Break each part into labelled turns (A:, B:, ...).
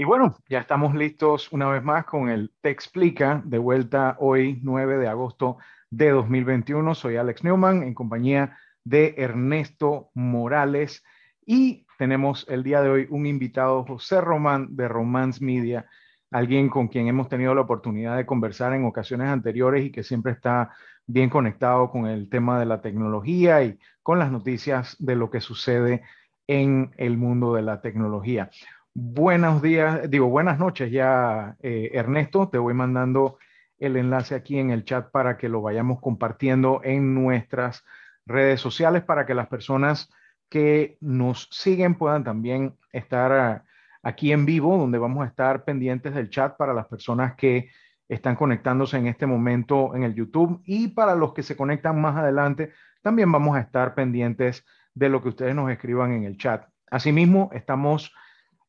A: Y bueno, ya estamos listos una vez más con el Te Explica, de vuelta hoy 9 de agosto de 2021. Soy Alex Newman en compañía de Ernesto Morales y tenemos el día de hoy un invitado, José Román de Romance Media, alguien con quien hemos tenido la oportunidad de conversar en ocasiones anteriores y que siempre está bien conectado con el tema de la tecnología y con las noticias de lo que sucede en el mundo de la tecnología. Buenos días, digo buenas noches ya, eh, Ernesto. Te voy mandando el enlace aquí en el chat para que lo vayamos compartiendo en nuestras redes sociales para que las personas que nos siguen puedan también estar ah, aquí en vivo, donde vamos a estar pendientes del chat para las personas que están conectándose en este momento en el YouTube y para los que se conectan más adelante, también vamos a estar pendientes de lo que ustedes nos escriban en el chat. Asimismo, estamos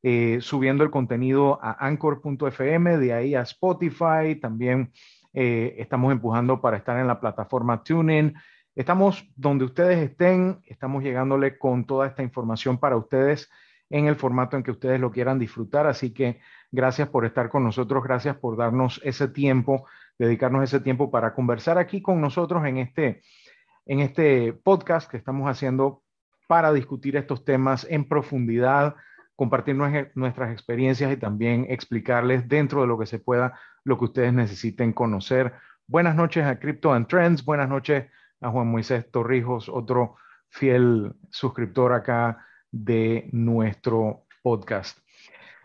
A: eh, subiendo el contenido a anchor.fm, de ahí a Spotify, también eh, estamos empujando para estar en la plataforma TuneIn. Estamos donde ustedes estén, estamos llegándole con toda esta información para ustedes en el formato en que ustedes lo quieran disfrutar. Así que gracias por estar con nosotros, gracias por darnos ese tiempo, dedicarnos ese tiempo para conversar aquí con nosotros en este, en este podcast que estamos haciendo para discutir estos temas en profundidad, compartir nuestras experiencias y también explicarles dentro de lo que se pueda lo que ustedes necesiten conocer. Buenas noches a Crypto and Trends, buenas noches a Juan Moisés Torrijos, otro fiel suscriptor acá de nuestro podcast.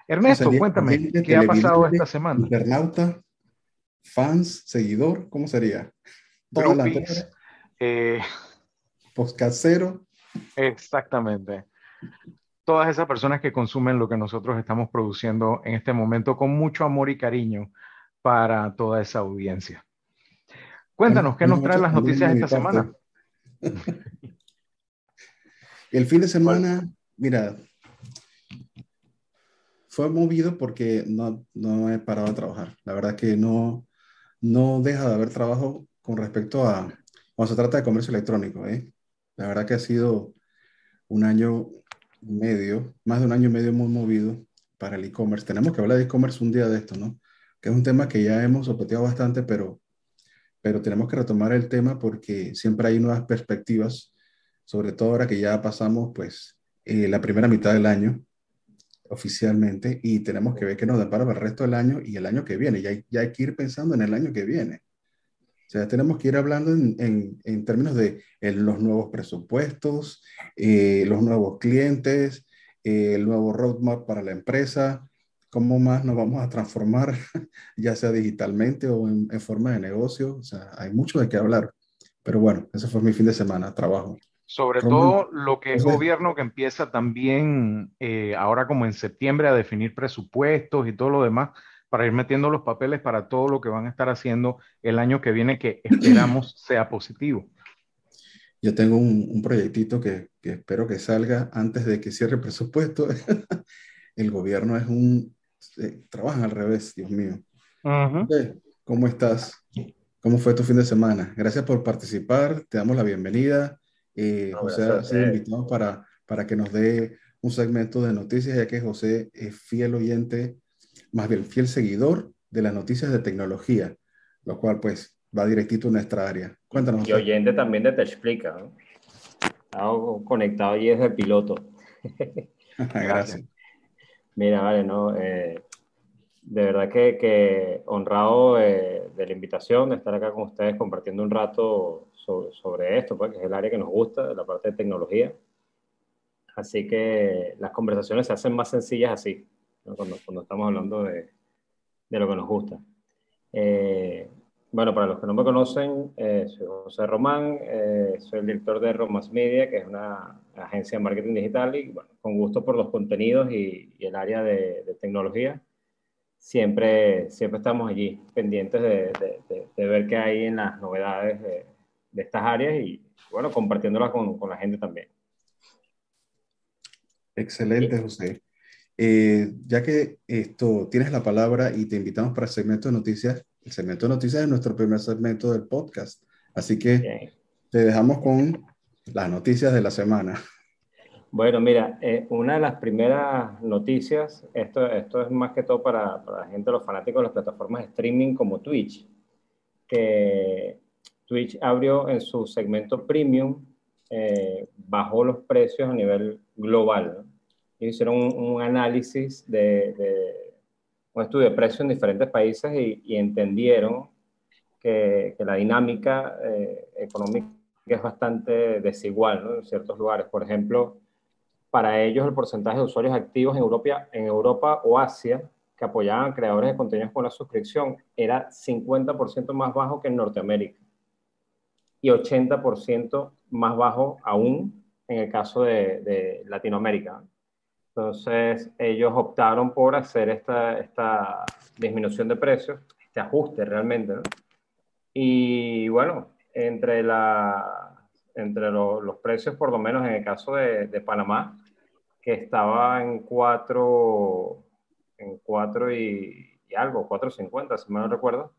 A: Ernesto, cuéntame, ¿qué ha pasado esta semana?
B: Internauta, fans, seguidor, ¿cómo sería?
A: Groupies,
B: eh, Podcastero.
A: Exactamente todas esas personas que consumen lo que nosotros estamos produciendo en este momento con mucho amor y cariño para toda esa audiencia. Cuéntanos, ¿qué nos traen las noticias esta semana?
B: El fin de semana, mira, fue movido porque no, no he parado de trabajar. La verdad que no, no deja de haber trabajo con respecto a cuando se trata de comercio electrónico. ¿eh? La verdad que ha sido un año medio, más de un año y medio muy movido para el e-commerce. Tenemos que hablar de e-commerce un día de esto, ¿no? Que es un tema que ya hemos sopeteado bastante, pero, pero tenemos que retomar el tema porque siempre hay nuevas perspectivas, sobre todo ahora que ya pasamos, pues, eh, la primera mitad del año oficialmente y tenemos que ver qué nos depara para el resto del año y el año que viene. Ya ya hay que ir pensando en el año que viene. O sea, tenemos que ir hablando en, en, términos de los nuevos presupuestos, eh, los nuevos clientes, eh, el nuevo roadmap para la empresa, cómo más nos vamos a transformar, ya sea digitalmente o en, forma de negocio. O sea, hay mucho de qué hablar. Pero bueno, ese fue mi fin de semana, trabajo.
A: Sobre todo lo que es gobierno que empieza también eh, ahora como en septiembre a definir presupuestos y todo lo demás para ir metiendo los papeles para todo lo que van a estar haciendo el año que viene, que esperamos sea positivo.
B: Yo tengo un, un proyectito que, que, espero que salga antes de que cierre el presupuesto. el gobierno es un... Eh, trabajan al revés, Dios mío. ¿Cómo estás? ¿Cómo fue tu fin de semana? Gracias por participar, te damos la bienvenida. Eh, José ha sido invitado para, para que nos dé un segmento de noticias, ya que José es fiel oyente más bien fiel seguidor de las noticias de tecnología, lo cual pues va directito a nuestra área. Cuéntanos.
C: Y oyente también de Te Explica, ¿no? Estaba conectado allí desde piloto.
B: Gracias.
C: Mira, vale, ¿no? Eh, de verdad que, que honrado eh, de la invitación, de estar acá con ustedes compartiendo un rato sobre, sobre esto, pues, que es el área que nos gusta, la parte de tecnología. Así que las conversaciones se hacen más sencillas así, cuando, cuando, estamos hablando de, de, lo que nos gusta. Eh, bueno, para los que no me conocen, eh, soy José Román, eh, soy el director de Romance Media, que es una agencia de marketing digital y bueno, con gusto por los contenidos y, y el área de, de, tecnología. Siempre, siempre estamos allí pendientes de, de, de, ver qué hay en las novedades de, estas áreas y bueno, compartiéndolas con, con la gente también.
B: Excelente, José. Eh, ya que esto tienes la palabra y te invitamos para el segmento de noticias, el segmento de noticias es nuestro primer segmento del podcast. Así que te dejamos con las noticias de la semana.
C: Bueno, mira, eh, una de las primeras noticias, esto, esto es más que todo para, para la gente, los fanáticos de las plataformas de streaming como Twitch, que Twitch abrió en su segmento premium, eh, bajó los precios a nivel global. Hicieron un, análisis de, un estudio de precios en diferentes países y, entendieron que, que, la dinámica eh, económica es bastante desigual en ciertos lugares. Por ejemplo, para ellos el porcentaje de usuarios activos en Europa, en Europa o Asia que apoyaban a creadores de contenidos con la suscripción era 50% más bajo que en Norteamérica y 80% más bajo aún en el caso de, Latinoamérica. Entonces, ellos optaron por hacer esta, esta disminución de precios, este ajuste realmente. Y bueno, entre, la, entre los precios, por lo menos en el caso de, de Panamá, que estaba en 4 en 4 y, y, algo, 4.50, si mal no recuerdo,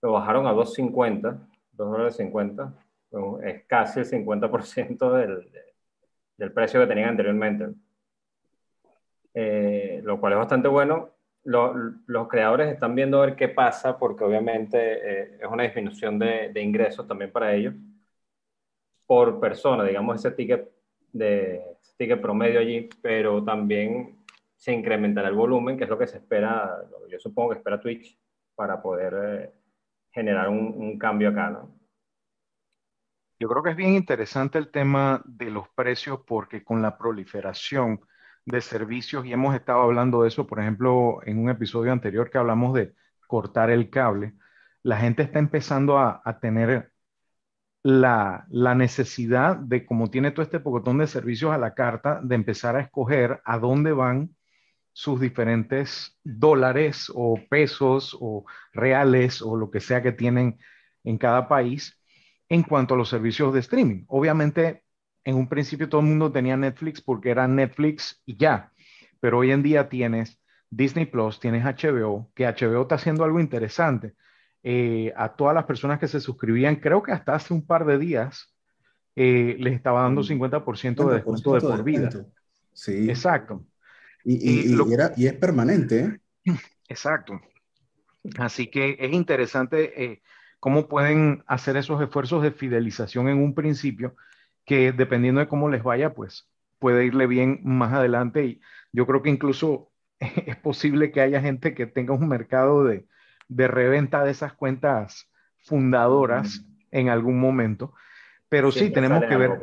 C: lo bajaron a 2.50, 2 dólares 50, es casi el 50% del, del precio que tenían anteriormente. Eh, lo cual es bastante bueno. los creadores están viendo a ver qué pasa, porque obviamente eh, es una disminución de, ingresos también para ellos por persona, digamos ese ticket de ticket promedio allí, pero también se incrementará el volumen, que es lo que se espera, yo supongo que espera Twitch para poder eh, generar un, un, cambio acá, ¿no?
A: Yo creo que es bien interesante el tema de los precios porque con la proliferación de servicios, y hemos estado hablando de eso, por ejemplo, en un episodio anterior que hablamos de cortar el cable, la gente está empezando a, tener la, la, necesidad de, como tiene todo este pocotón de servicios a la carta, de empezar a escoger a dónde van sus diferentes dólares o pesos o reales o lo que sea que tienen en cada país en cuanto a los servicios de streaming. Obviamente, en un principio todo el mundo tenía Netflix porque era Netflix y ya, pero hoy en día tienes Disney Plus, tienes HBO, que HBO está haciendo algo interesante. Eh, a todas las personas que se suscribían, creo que hasta hace un par de días, eh, les estaba dando 50% de descuento de por vida.
B: Sí.
A: Exacto.
B: Y, y, es permanente.
A: ¿eh? Exacto. Así que es interesante eh, cómo pueden hacer esos esfuerzos de fidelización en un principio, que dependiendo de cómo les vaya, pues puede irle bien más adelante. Y yo creo que incluso es posible que haya gente que tenga un mercado de, de reventa de esas cuentas fundadoras en algún momento. Pero sí, tenemos que ver.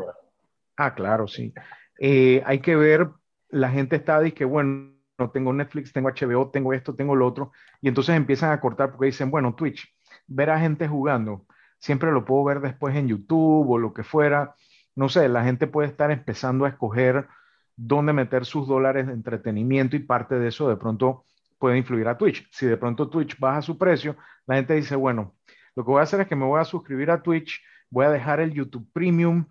A: Ah, claro, sí. Eh, hay que ver la gente está que bueno, no tengo Netflix, tengo HBO, tengo esto, tengo lo otro, y entonces empiezan a cortar porque dicen, bueno, Twitch, ver a gente jugando, siempre lo puedo ver después en YouTube o lo que fuera, no sé, la gente puede estar empezando a escoger dónde meter sus dólares de entretenimiento y parte de eso de pronto puede influir a Twitch. Si de pronto Twitch baja su precio, la gente dice, bueno, lo que voy a hacer es que me voy a suscribir a Twitch, voy a dejar el YouTube Premium,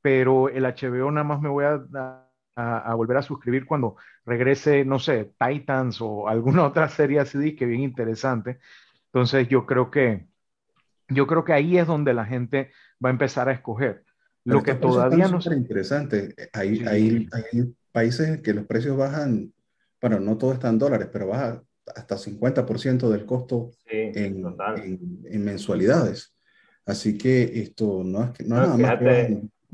A: pero el HBO nada más me voy a volver a suscribir cuando regrese, no sé, Titans o alguna otra serie así que bien interesante. Entonces yo creo que yo creo que ahí es donde la gente va a empezar a escoger. Lo que todavía no
B: es interesante. Hay, hay, hay, países que los precios bajan, bueno, no todo está en dólares, pero baja hasta 50% del costo en, en, mensualidades. Así que esto no es que no, nada más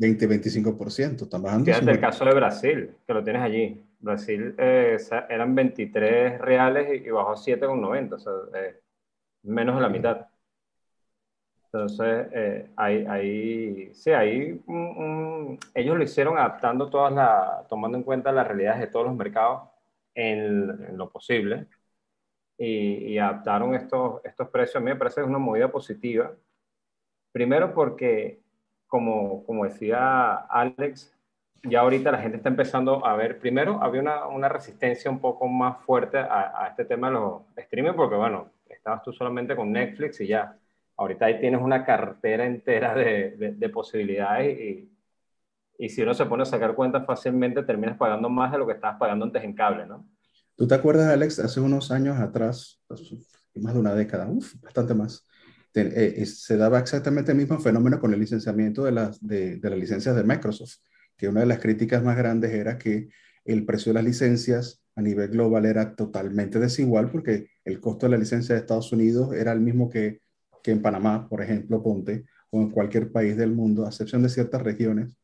B: 20-25%, están bajando.
C: Fíjate el caso de Brasil, que lo tienes allí. Brasil eh, eran 23 reales y, bajó 7,90, o sea, eh, menos de la mitad. Entonces, eh, ahí, sí, ahí ellos lo hicieron adaptando todas las, tomando en cuenta las realidades de todos los mercados en, lo posible y, y, adaptaron estos, estos precios. A mí me parece que es una movida positiva. Primero porque como, como decía Alex, ya ahorita la gente está empezando a ver, primero había una, una resistencia un poco más fuerte a, a, este tema de los streaming, porque bueno, estabas tú solamente con Netflix y ya. Ahorita ahí tienes una cartera entera de, de, posibilidades y, si uno se pone a sacar cuentas fácilmente terminas pagando más de lo que estabas pagando antes en cable, ¿no?
B: ¿Tú te acuerdas, Alex, hace unos años atrás, más de una década, uf, bastante más, eh, se daba exactamente el mismo fenómeno con el licenciamiento de las, de las licencias de Microsoft. que una de las críticas más grandes era que el precio de las licencias a nivel global era totalmente desigual porque el costo de la licencia de Estados Unidos era el mismo que, que en Panamá, por ejemplo, ponte, o en cualquier país del mundo, a excepción de ciertas regiones.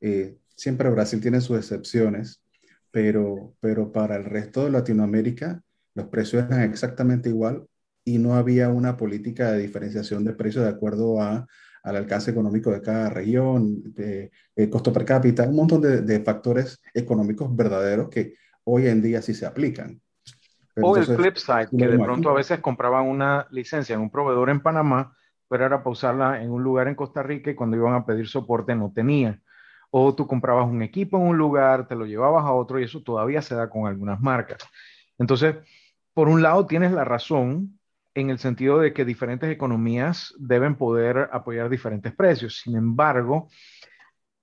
B: Eh, siempre Brasil tiene sus excepciones, pero, pero para el resto de Latinoamérica los precios eran exactamente igual y no había una política de diferenciación de precios de acuerdo a, al alcance económico de cada región, de, costo per cápita, un montón de, factores económicos verdaderos que hoy en día sí se aplican.
A: O el flip side, que de pronto a veces compraban una licencia en un proveedor en Panamá, pero era para usarla en un lugar en Costa Rica y cuando iban a pedir soporte no tenía. O tú comprabas un equipo en un lugar, te lo llevabas a otro y eso todavía se da con algunas marcas. Entonces, por un lado tienes la razón en el sentido de que diferentes economías deben poder apoyar diferentes precios. Sin embargo,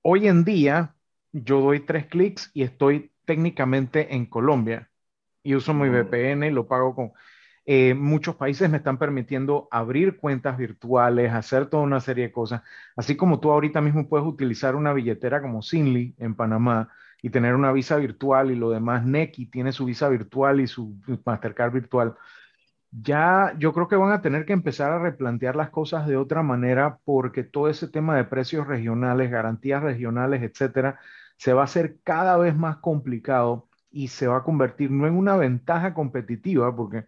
A: hoy en día yo doy tres clics y estoy técnicamente en Colombia y uso mi VPN, lo pago con eh, muchos países me están permitiendo abrir cuentas virtuales, hacer toda una serie de cosas. Así como tú ahorita mismo puedes utilizar una billetera como Sinly en Panamá y tener una visa virtual y lo demás, Neki tiene su visa virtual y su Mastercard virtual. Ya yo creo que van a tener que empezar a replantear las cosas de otra manera porque todo ese tema de precios regionales, garantías regionales, etcétera, se va a hacer cada vez más complicado y se va a convertir no en una ventaja competitiva, porque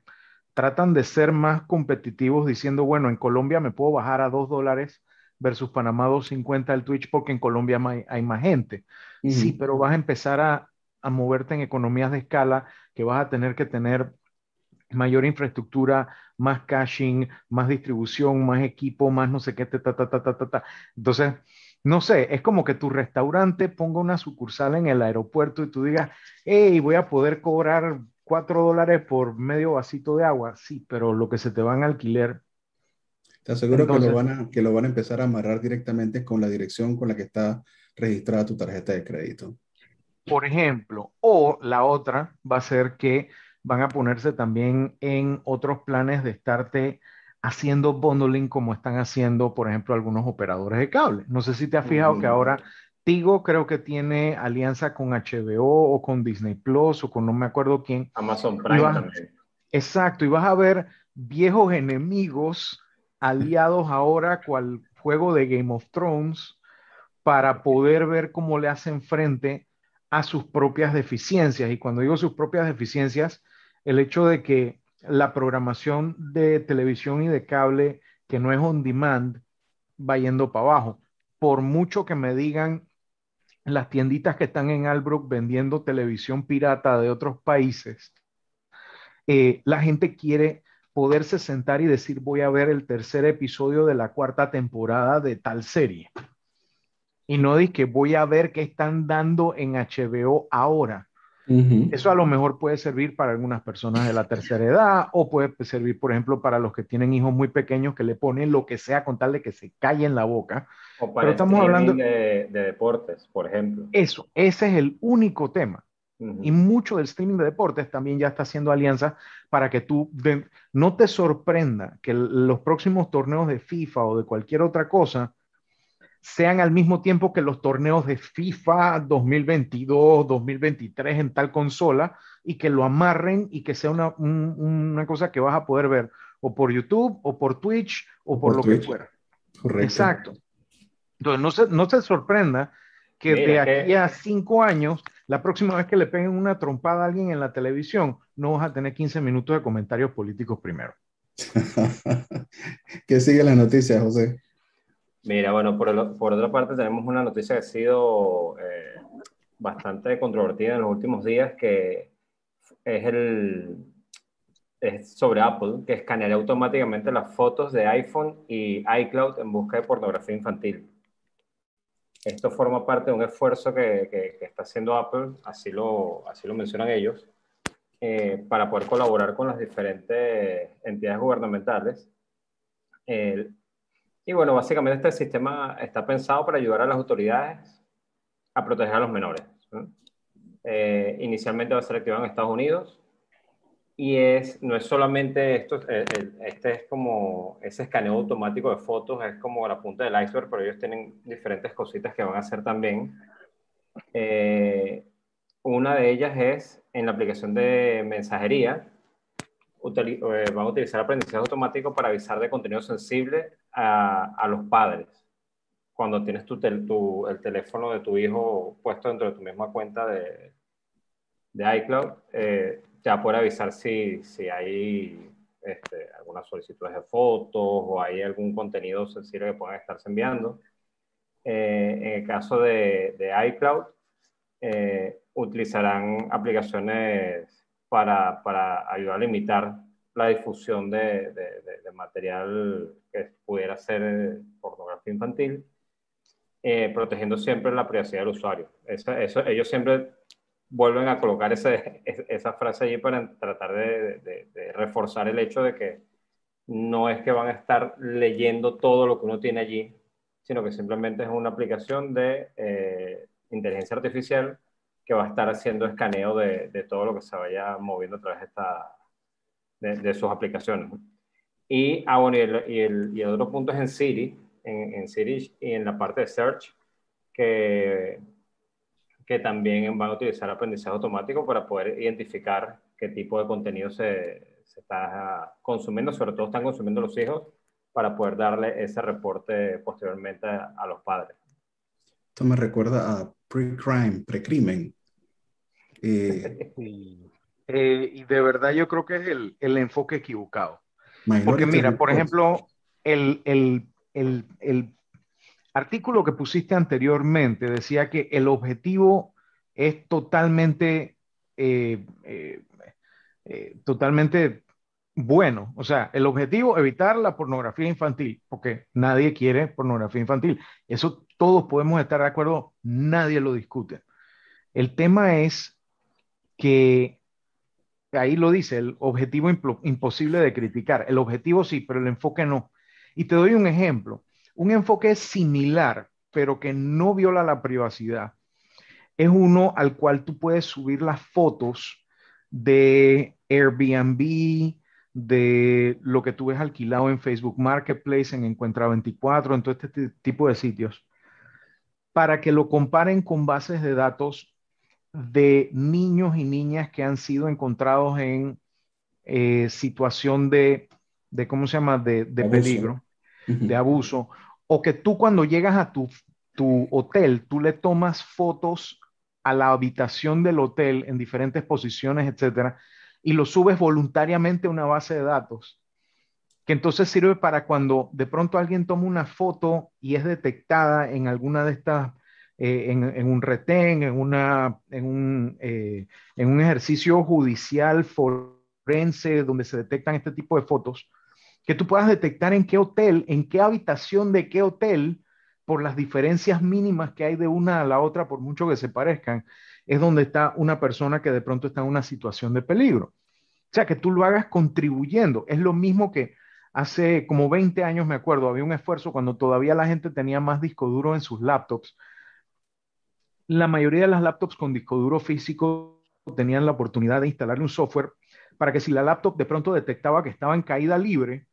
A: tratan de ser más competitivos diciendo, bueno, en Colombia me puedo bajar a 2 dólares versus Panamá 2.50 el Twitch porque en Colombia hay, más gente. Sí, pero vas a empezar a, a, moverte en economías de escala que vas a tener que tener mayor infraestructura, más caching, más distribución, más equipo, más no sé qué, ta, ta, ta, ta, ta, ta. Entonces, no sé, es como que tu restaurante ponga una sucursal en el aeropuerto y tú digas, hey, voy a poder cobrar cuatro dólares por medio vasito de agua, sí, pero lo que se te va en alquiler.
B: Te aseguro que, lo van a, que lo van a empezar a amarrar directamente con la dirección con la que está registrada tu tarjeta de crédito.
A: Por ejemplo, o la otra va a ser que van a ponerse también en otros planes de estarte haciendo bundling como están haciendo, por ejemplo, algunos operadores de cable. No sé si te has fijado que ahora Tigo creo que tiene alianza con HBO o con Disney Plus o con no me acuerdo quién.
C: Amazon Prime también.
A: Exacto, y vas a ver viejos enemigos aliados ahora cual juego de Game of Thrones para poder ver cómo le hacen frente a sus propias deficiencias. Y cuando digo sus propias deficiencias, el hecho de que la programación de televisión y de cable que no es on demand va yendo para abajo. Por mucho que me digan las tienditas que están en Albrook vendiendo televisión pirata de otros países, eh, la gente quiere poderse sentar y decir voy a ver el tercer episodio de la cuarta temporada de tal serie. Y no di que voy a ver qué están dando en HBO ahora. Eso a lo mejor puede servir para algunas personas de la tercera edad o puede servir, por ejemplo, para los que tienen hijos muy pequeños que le ponen lo que sea con tal de que se en la boca.
C: O para Pero estamos hablando de, deportes, por ejemplo.
A: Eso, ese es el único tema. Y mucho del streaming de deportes también ya está haciendo alianzas para que tú no te sorprenda que los próximos torneos de FIFA o de cualquier otra cosa sean al mismo tiempo que los torneos de FIFA 2022, 2023 en tal consola y que lo amarren y que sea una, una cosa que vas a poder ver o por YouTube o por Twitch o por, lo que fuera. Correcto. Exacto. Entonces, no se, no se sorprenda que de aquí a cinco años, la próxima vez que le peguen una trompada a alguien en la televisión, no vas a tener 15 minutos de comentarios políticos primero.
B: ¿Qué sigue la noticia, José?
C: Mira, bueno, por, por, otra parte tenemos una noticia que ha sido eh, bastante controvertida en los últimos días, que es, el, es sobre Apple, que escaneará automáticamente las fotos de iPhone y iCloud en busca de pornografía infantil. Esto forma parte de un esfuerzo que, que, está haciendo Apple, así lo, así lo mencionan ellos, eh, para poder colaborar con las diferentes entidades gubernamentales. Y bueno, básicamente este sistema está pensado para ayudar a las autoridades a proteger a los menores. Eh, inicialmente va a ser activado en Estados Unidos y es, no es solamente esto, este es como ese escaneo automático de fotos, es como la punta del iceberg, pero ellos tienen diferentes cositas que van a hacer también Eh, una de ellas es en la aplicación de mensajería. Eh, van a utilizar aprendizaje automático para avisar de contenido sensible a, a los padres. Cuando tienes tu, tu, el teléfono de tu hijo puesto dentro de tu misma cuenta de, de iCloud, eh, te va a poder avisar si, si hay este, algunas solicitudes de fotos o hay algún contenido sensible que puedan estarse enviando. Eh, en el caso de, de iCloud, eh, utilizarán aplicaciones para, para, ayudar a limitar la difusión de, de, material que pudiera ser pornografía infantil, eh, protegiendo siempre la privacidad del usuario. Eso, eso, ellos siempre vuelven a colocar ese, esa frase allí para tratar de, de, reforzar el hecho de que no es que van a estar leyendo todo lo que uno tiene allí, sino que simplemente es una aplicación de eh, inteligencia artificial que va a estar haciendo escaneo de, de, todo lo que se vaya moviendo a través de, esta, de, sus aplicaciones. Y, ah, bueno, y el, y, el, y el, otro punto es en Siri, en, en Siri y en la parte de Search, que que también van a utilizar aprendizaje automático para poder identificar qué tipo de contenido se, se está consumiendo, sobre todo están consumiendo los hijos, para poder darle ese reporte posteriormente a, los padres.
B: Esto me recuerda a pre-crime, pre-crimen.
A: Eh, eh, y de verdad yo creo que es el, el enfoque equivocado. Porque mira, por ejemplo, el, el, el, artículo que pusiste anteriormente decía que el objetivo es totalmente, eh, totalmente bueno. O sea, el objetivo, evitar la pornografía infantil, porque nadie quiere pornografía infantil. Eso todos podemos estar de acuerdo, nadie lo discute. El tema es que, ahí lo dice, el objetivo imposible de criticar. El objetivo sí, pero el enfoque no. Y te doy un ejemplo. Un enfoque similar, pero que no viola la privacidad, es uno al cual tú puedes subir las fotos de Airbnb, de lo que tú ves alquilado en Facebook Marketplace, en Encuentra 24, en todo este tipo de sitios, para que lo comparen con bases de datos de niños y niñas que han sido encontrados en eh, situación de, de, ¿cómo se llama?, de, peligro, de abuso, o que tú cuando llegas a tu, tu hotel, tú le tomas fotos a la habitación del hotel en diferentes posiciones, etcétera, y lo subes voluntariamente a una base de datos, que entonces sirve para cuando de pronto alguien toma una foto y es detectada en alguna de estas, eh, en, un retén, en, una, en, un, eh, en un ejercicio judicial forense donde se detectan este tipo de fotos, que tú puedas detectar en qué hotel, en qué habitación de qué hotel, por las diferencias mínimas que hay de una a la otra, por mucho que se parezcan, es donde está una persona que de pronto está en una situación de peligro. O sea, que tú lo hagas contribuyendo. Es lo mismo que hace como 20 años, me acuerdo, había un esfuerzo cuando todavía la gente tenía más disco duro en sus laptops. La mayoría de las laptops con disco duro físico tenían la oportunidad de instalarle un software para que si la laptop de pronto detectaba que estaba en caída libre,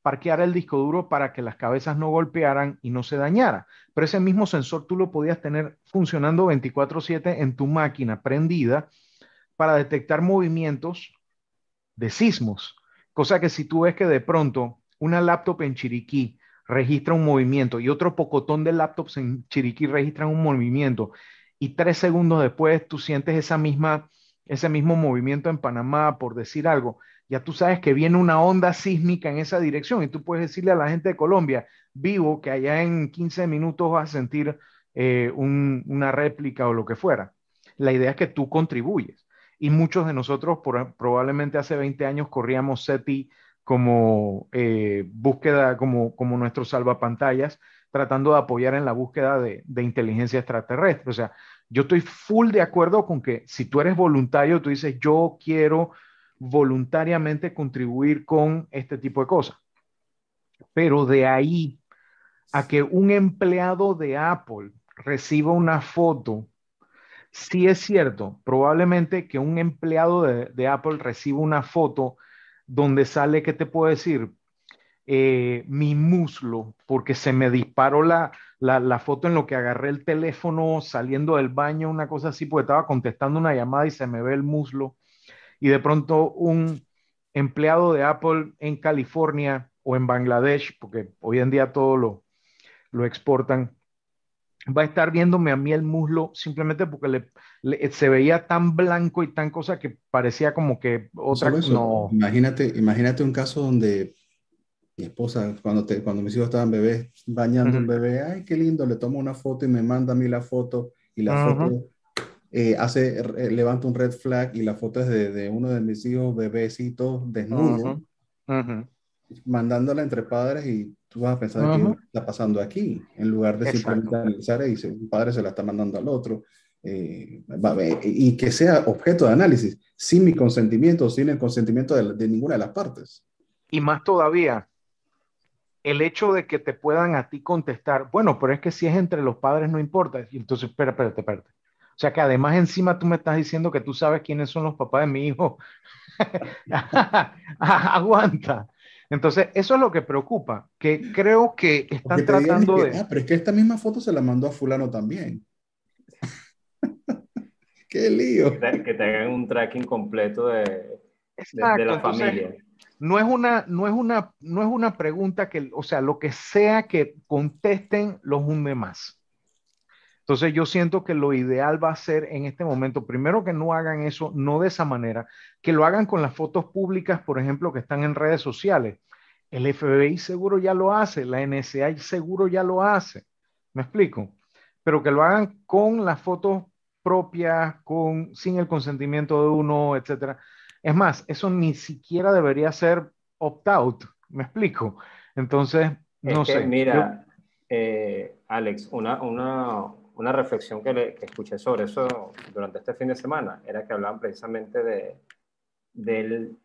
A: parquear el disco duro para que las cabezas no golpearan y no se dañara. Pero ese mismo sensor tú lo podías tener funcionando 24/7 en tu máquina prendida para detectar movimientos de sismos. Cosa que si tú ves que de pronto una laptop en Chiriquí registra un movimiento y otro pocotón de laptops en Chiriquí registran un movimiento y tres segundos después tú sientes esa misma, ese mismo movimiento en Panamá, por decir algo, ya tú sabes que viene una onda sísmica en esa dirección y tú puedes decirle a la gente de Colombia, vivo, que allá en 15 minutos vas a sentir eh, una réplica o lo que fuera. La idea es que tú contribuyes. Y muchos de nosotros probablemente hace 20 años corríamos SETI como eh, búsqueda, como, como nuestro salvapantallas, tratando de apoyar en la búsqueda de, de inteligencia extraterrestre. O sea, yo estoy full de acuerdo con que si tú eres voluntario, tú dices, yo quiero voluntariamente contribuir con este tipo de cosas. Pero de ahí a que un empleado de Apple reciba una foto, sí es cierto, probablemente que un empleado de, Apple reciba una foto donde sale, ¿qué te puedo decir? Eh, mi muslo porque se me disparó la, la, foto en lo que agarré el teléfono saliendo del baño, una cosa así, porque estaba contestando una llamada y se me ve el muslo. Y de pronto un empleado de Apple en California o en Bangladesh, porque hoy en día todo lo, lo exportan, va a estar viéndome a mí el muslo simplemente porque le, se veía tan blanco y tan cosa que parecía como que otra
B: cosa. No. Imagínate, imagínate un caso donde mi esposa, cuando, te, cuando mis hijos estaban bebés, bañando un bebé, ay, qué lindo, le tomo una foto y me manda a mí la foto y la foto eh, hace, eh, levanta un red flag y la foto es de, de uno de mis hijos bebecitos desnudo, mandándola entre padres y tú vas a pensar que está pasando aquí, en lugar de simplemente analizar y un padre se la está mandando al otro. Eh, y que sea objeto de análisis, sin mi consentimiento, sin el consentimiento de, de ninguna de las partes.
A: Y más todavía, el hecho de que te puedan a ti contestar, bueno, pero es que si es entre los padres no importa. Y entonces, espera, espérate, espérate. O sea que además encima tú me estás diciendo que tú sabes quiénes son los papás de mi hijo. Aguanta. Entonces, eso es lo que preocupa, que creo que están tratando de...
B: Ah, pero es que esta misma foto se la mandó a fulano también. ¡Qué lío!
C: Que te, hagan un tracking completo de, de, la familia
A: no es una, no es una, no es una pregunta que, o sea, lo que sea que contesten los hunde más. Entonces yo siento que lo ideal va a ser en este momento, primero que no hagan eso, no de esa manera, que lo hagan con las fotos públicas, por ejemplo, que están en redes sociales. El FBI seguro ya lo hace, la NSA seguro ya lo hace. ¿Me explico? Pero que lo hagan con las fotos propias, con, sin el consentimiento de uno, etcétera es más, eso ni siquiera debería ser opt-out, me explico. Entonces, no sé.
C: Mira, eh, Alex, una, una, una reflexión que, le, que, escuché sobre eso durante este fin de semana era que hablaban precisamente de del,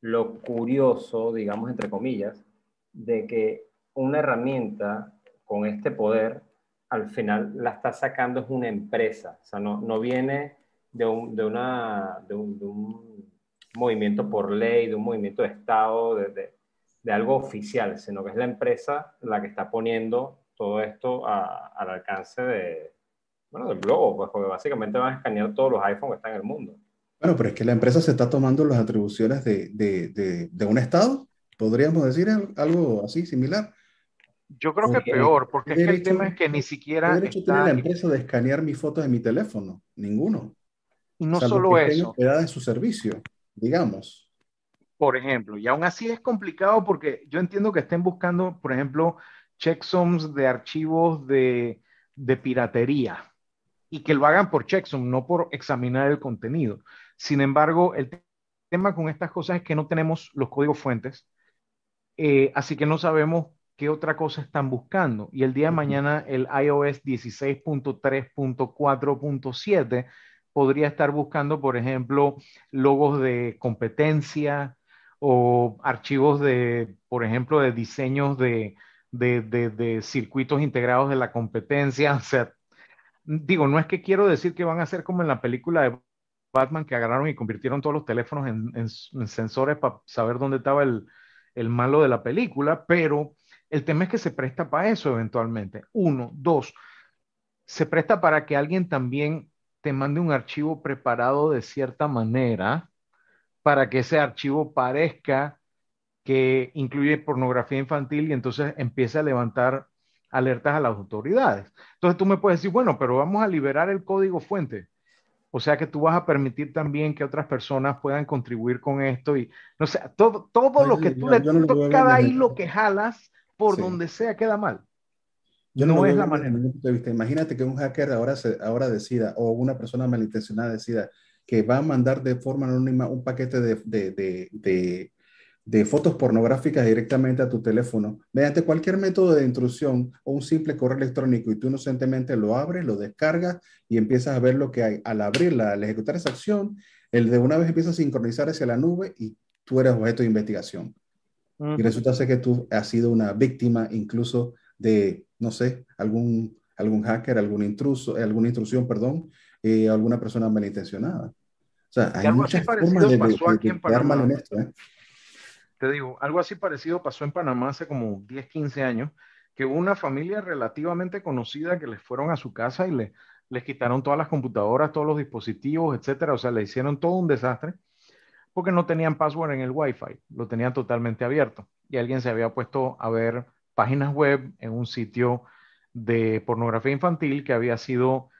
C: lo curioso, digamos, entre comillas, de que una herramienta con este poder al final la está sacando es una empresa, o sea, no, no viene de un, de una, de un, movimiento por ley, de un movimiento de Estado, de, de, algo oficial, sino que es la empresa la que está poniendo todo esto al alcance de, bueno, del globo, pues, porque básicamente van a escanear todos los iPhones que están en el mundo.
B: Bueno, pero es que la empresa se está tomando las atribuciones de, de, de un Estado, podríamos decir algo así similar.
A: Yo creo que peor, porque es que el tema es que ni siquiera.
B: ¿Qué derecho tiene la empresa de escanear mis fotos de mi teléfono? Ninguno.
A: Y no solo eso.
B: en su servicio, digamos.
A: Por ejemplo, y aún así es complicado porque yo entiendo que estén buscando, por ejemplo, checksums de archivos de, de piratería y que lo hagan por checksum, no por examinar el contenido. Sin embargo, el tema con estas cosas es que no tenemos los códigos fuentes, eh, así que no sabemos qué otra cosa están buscando. Y el día de mañana el iOS 16.3.4.7 podría estar buscando, por ejemplo, logos de competencia o archivos de, por ejemplo, de diseños de, de, circuitos integrados de la competencia. Digo, no es que quiero decir que van a ser como en la película de Batman que agarraron y convirtieron todos los teléfonos en, sensores para saber dónde estaba el, el, malo de la película, pero el tema es que se presta para eso eventualmente. Uno, dos, se presta para que alguien también te mande un archivo preparado de cierta manera para que ese archivo parezca que incluye pornografía infantil y entonces empiece a levantar alertas a las autoridades. Entonces tú me puedes decir, bueno, pero vamos a liberar el código fuente. O sea que tú vas a permitir también que otras personas puedan contribuir con esto y no sé, todo, todo lo que tú le, cada hilo que jalas por donde sea queda mal.
B: Yo no, es la manera. Imagínate que un hacker ahora, ahora decida, o una persona malintencionada decida, que va a mandar de forma anónima un paquete de, de, de, de, fotos pornográficas directamente a tu teléfono, mediante cualquier método de intrusión o un simple correo electrónico, y tú inocentemente lo abres, lo descargas y empiezas a ver lo que hay. Al abrirla, al ejecutar esa acción, el de una vez empieza a sincronizar hacia la nube y tú eres objeto de investigación. Y resulta ser que tú has sido una víctima incluso de no sé, algún, algún hacker, algún intruso, alguna intrusión, perdón, eh, alguna persona malintencionada. O sea, hay muchas formas de, de, de, esto, ¿eh?
A: te digo, algo así parecido pasó en Panamá hace como 10, 15 años, que hubo una familia relativamente conocida que les fueron a su casa y le, les quitaron todas las computadoras, todos los dispositivos, etcétera. O sea, le hicieron todo un desastre porque no tenían password en el Wi-Fi, lo tenían totalmente abierto. Y alguien se había puesto a ver páginas web en un sitio de pornografía infantil que había sido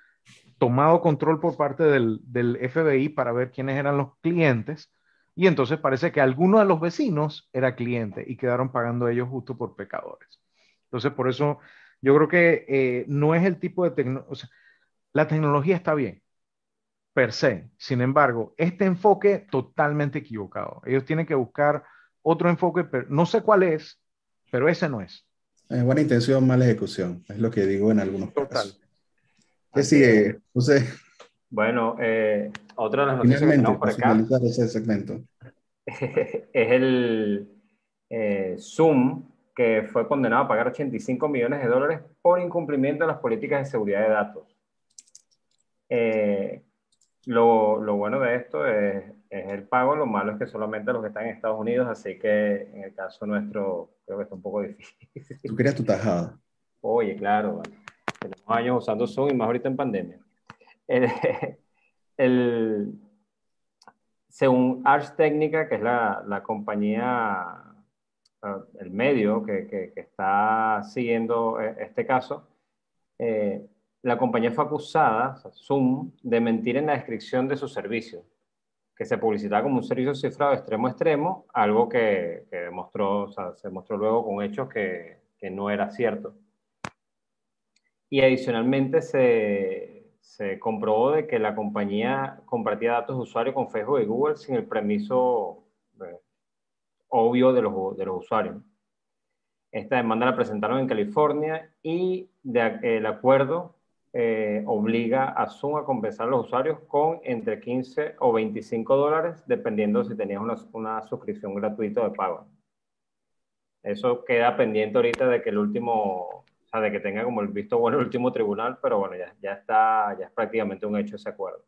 A: tomado control por parte del, del FBI para ver quiénes eran los clientes. Y entonces parece que alguno de los vecinos era cliente y quedaron pagando ellos justo por pecadores. Entonces, por eso yo creo que eh, no es el tipo de tecnología, la tecnología está bien, per se. Sin embargo, este enfoque totalmente equivocado. Ellos tienen que buscar otro enfoque, pero no sé cuál es, pero ese no es.
B: Eh, buena intención, mala ejecución, es lo que digo en algunos Total. casos. ¿Qué sigue, José?
C: Bueno, eh, otra de las noticias que tenemos por acá
B: ese segmento.
C: es el eh, Zoom, que fue condenado a pagar 85 millones de dólares por incumplimiento de las políticas de seguridad de datos. Eh, lo, lo, bueno de esto es, es, el pago, lo malo es que solamente los que están en Estados Unidos, así que en el caso nuestro creo que está un poco difícil.
B: Tú querías tu tajada.
C: Oye, claro, tenemos años usando Zoom y más ahorita en pandemia. El, el, según Ars Technica, que es la, la compañía, el medio que, que, que, está siguiendo eh, este caso, eh, la compañía fue acusada, Zoom, de mentir en la descripción de su servicio, que se publicitaba como un servicio cifrado extremo a extremo, algo que, que demostró, o sea, se mostró luego con hechos que, que no era cierto. Y adicionalmente se, se, comprobó de que la compañía compartía datos de usuario con Facebook y Google sin el permiso eh, obvio de los, de los usuarios. Esta demanda la presentaron en California y de, el acuerdo eh, obliga a Zoom a compensar a los usuarios con entre 15 o 25 dólares, dependiendo si tenías una, una suscripción gratuita de pago. Eso queda pendiente ahorita de que el último, o sea, de que tenga como el visto bueno el último tribunal, pero bueno, ya, ya está, ya es prácticamente un hecho ese acuerdo.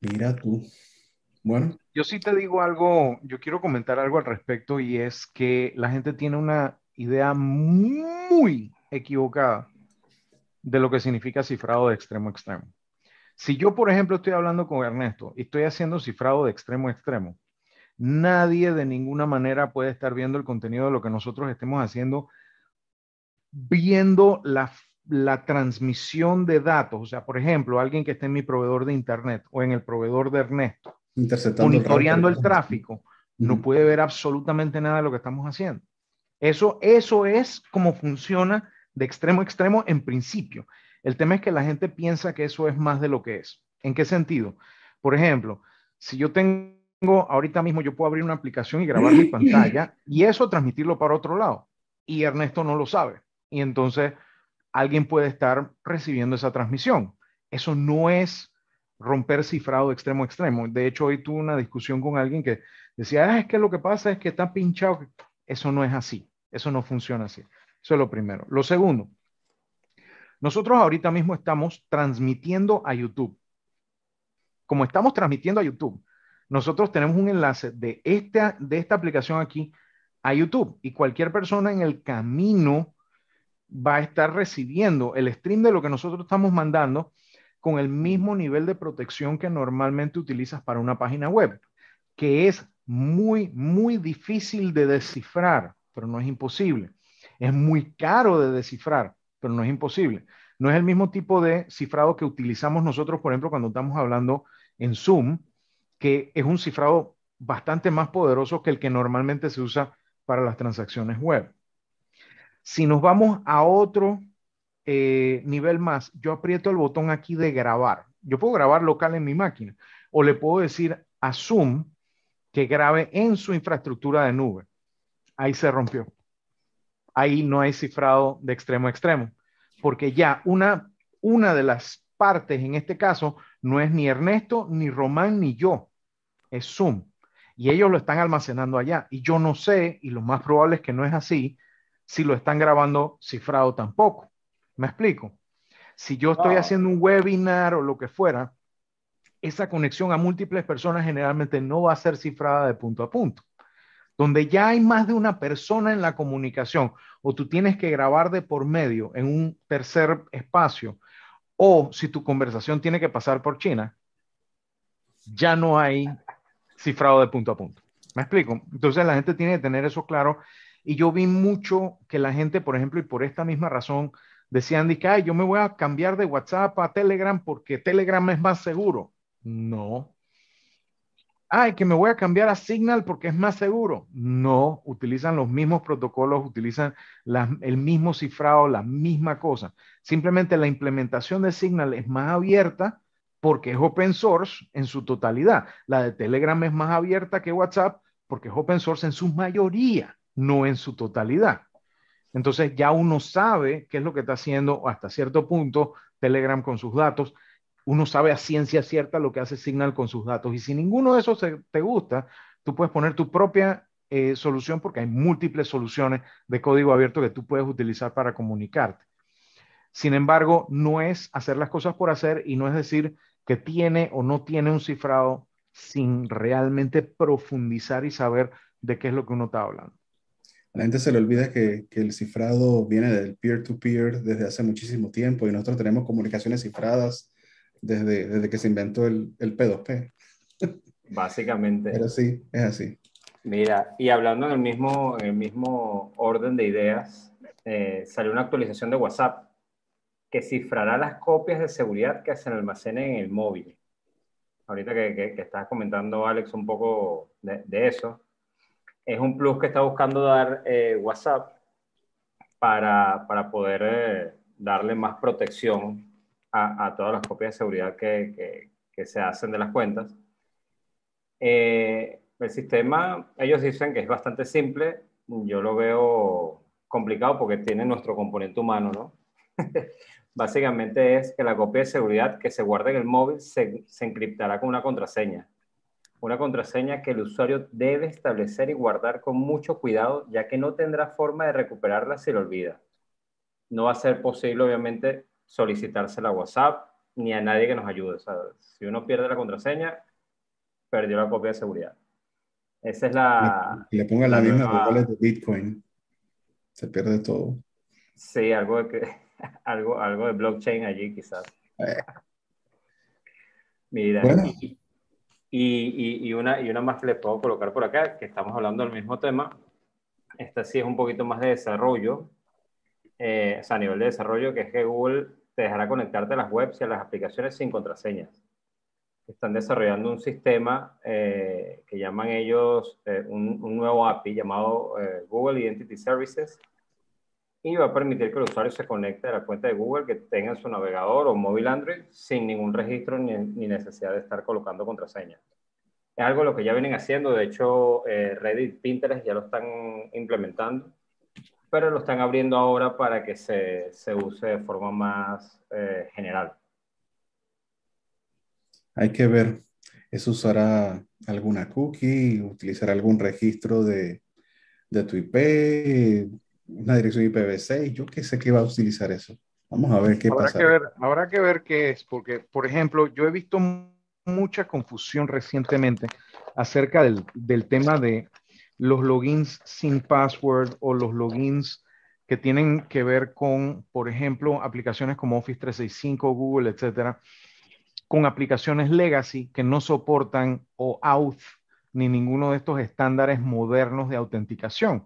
B: Mira tú. Bueno.
A: Yo sí te digo algo, yo quiero comentar algo al respecto y es que la gente tiene una idea muy equivocada de lo que significa cifrado de extremo a extremo. Si yo, por ejemplo, estoy hablando con Ernesto y estoy haciendo cifrado de extremo a extremo, nadie de ninguna manera puede estar viendo el contenido de lo que nosotros estemos haciendo, viendo la, la transmisión de datos. O sea, por ejemplo, alguien que esté en mi proveedor de Internet o en el proveedor de Ernesto, monitoreando el tráfico, no puede ver absolutamente nada de lo que estamos haciendo. Eso, eso es como funciona de extremo a extremo en principio. El tema es que la gente piensa que eso es más de lo que es. ¿En qué sentido? Por ejemplo, si yo tengo, ahorita mismo yo puedo abrir una aplicación y grabar mi pantalla y eso transmitirlo para otro lado. Y Ernesto no lo sabe. Y entonces alguien puede estar recibiendo esa transmisión. Eso no es romper cifrado de extremo a extremo. De hecho, hoy tuve una discusión con alguien que decía, ah, es que lo que pasa es que está pinchado. Eso no es así. Eso no funciona así. Eso es lo primero. Lo segundo, nosotros ahorita mismo estamos transmitiendo a YouTube. Como estamos transmitiendo a YouTube, nosotros tenemos un enlace de esta, de esta aplicación aquí a YouTube y cualquier persona en el camino va a estar recibiendo el stream de lo que nosotros estamos mandando con el mismo nivel de protección que normalmente utilizas para una página web, que es muy, muy difícil de descifrar, pero no es imposible. Es muy caro de descifrar, pero no es imposible. No es el mismo tipo de cifrado que utilizamos nosotros, por ejemplo, cuando estamos hablando en Zoom, que es un cifrado bastante más poderoso que el que normalmente se usa para las transacciones web. Si nos vamos a otro eh, nivel más, yo aprieto el botón aquí de grabar. Yo puedo grabar local en mi máquina o le puedo decir a Zoom que grabe en su infraestructura de nube. Ahí se rompió ahí no hay cifrado de extremo a extremo, porque ya una, una de las partes en este caso no es ni Ernesto, ni Román, ni yo, es Zoom. Y ellos lo están almacenando allá. Y yo no sé, y lo más probable es que no es así, si lo están grabando cifrado tampoco. ¿Me explico? Si yo estoy haciendo un webinar o lo que fuera, esa conexión a múltiples personas generalmente no va a ser cifrada de punto a punto. Donde ya hay más de una persona en la comunicación, o tú tienes que grabar de por medio en un tercer espacio, o si tu conversación tiene que pasar por China, ya no hay cifrado de punto a punto. ¿Me explico? Entonces la gente tiene que tener eso claro. Y yo vi mucho que la gente, por ejemplo, y por esta misma razón, decían que Ay, yo me voy a cambiar de WhatsApp a Telegram porque Telegram es más seguro. No. Ay, que me voy a cambiar a Signal porque es más seguro. No, utilizan los mismos protocolos, utilizan el mismo cifrado, la misma cosa. Simplemente la implementación de Signal es más abierta porque es open source en su totalidad. La de Telegram es más abierta que WhatsApp porque es open source en su mayoría, no en su totalidad. Entonces ya uno sabe qué es lo que está haciendo hasta cierto punto Telegram con sus datos. Uno sabe a ciencia cierta lo que hace Signal con sus datos. Y si ninguno de esos te gusta, tú puedes poner tu propia eh, solución porque hay múltiples soluciones de código abierto que tú puedes utilizar para comunicarte. Sin embargo, no es hacer las cosas por hacer y no es decir que tiene o no tiene un cifrado sin realmente profundizar y saber de qué es lo que uno está hablando.
B: A la gente se le olvida que, que el cifrado viene del peer-to-peer desde hace muchísimo tiempo y nosotros tenemos comunicaciones cifradas desde, desde que se inventó el, el P2P.
C: Básicamente.
B: Pero sí, es así.
C: Mira, y hablando en el mismo, en el mismo orden de ideas, eh, salió una actualización de WhatsApp que cifrará las copias de seguridad que se almacenen en el móvil. Ahorita que, que, estás comentando, Alex, un poco de, eso, es un plus que está buscando dar eh, WhatsApp para, para poder eh, darle más protección a, todas las copias de seguridad que, que se hacen de las cuentas. Eh, el sistema, ellos dicen que es bastante simple, yo lo veo complicado porque tiene nuestro componente humano, ¿no? básicamente es que la copia de seguridad que se guarda en el móvil se, encriptará con una contraseña. Una contraseña que el usuario debe establecer y guardar con mucho cuidado, ya que no tendrá forma de recuperarla si lo olvida. No va a ser posible, obviamente, solicitársela a WhatsApp ni a nadie que nos ayude. si uno pierde la contraseña, perdió la copia de seguridad. Esa es la...
B: Le, ponga la, misma de Bitcoin. Se pierde todo.
C: Sí, algo de que algo, algo de blockchain allí quizás. Eh. Mira, y, y, una, y una más que le puedo colocar por acá, que estamos hablando del mismo tema. Esta sí es un poquito más de desarrollo, eh, o sea, a nivel de desarrollo, que es que Google te dejará conectarte a las webs y a las aplicaciones sin contraseñas. Están desarrollando un sistema eh, que llaman ellos un, un, nuevo API llamado Google Identity Services, y va a permitir que el usuario se conecte a la cuenta de Google que tenga en su navegador o móvil Android sin ningún registro ni, necesidad de estar colocando contraseñas. Es algo lo que ya vienen haciendo, de hecho eh, Reddit, Pinterest ya lo están implementando, pero lo están abriendo ahora para que se, se use de forma más eh, general.
B: Hay que ver, ¿eso usará alguna cookie? ¿Utilizará algún registro de, de tu IP? una dirección IPv6, yo qué sé que va a utilizar eso. Vamos a ver qué
A: habrá
B: pasa.
A: Que ver, habrá que ver qué es, porque, por ejemplo, yo he visto mucha confusión recientemente acerca del, del tema de los logins sin password o los logins que tienen que ver con, por ejemplo, aplicaciones como Office 365, Google, etcétera, con aplicaciones legacy que no soportan o auth ni ninguno de estos estándares modernos de autenticación.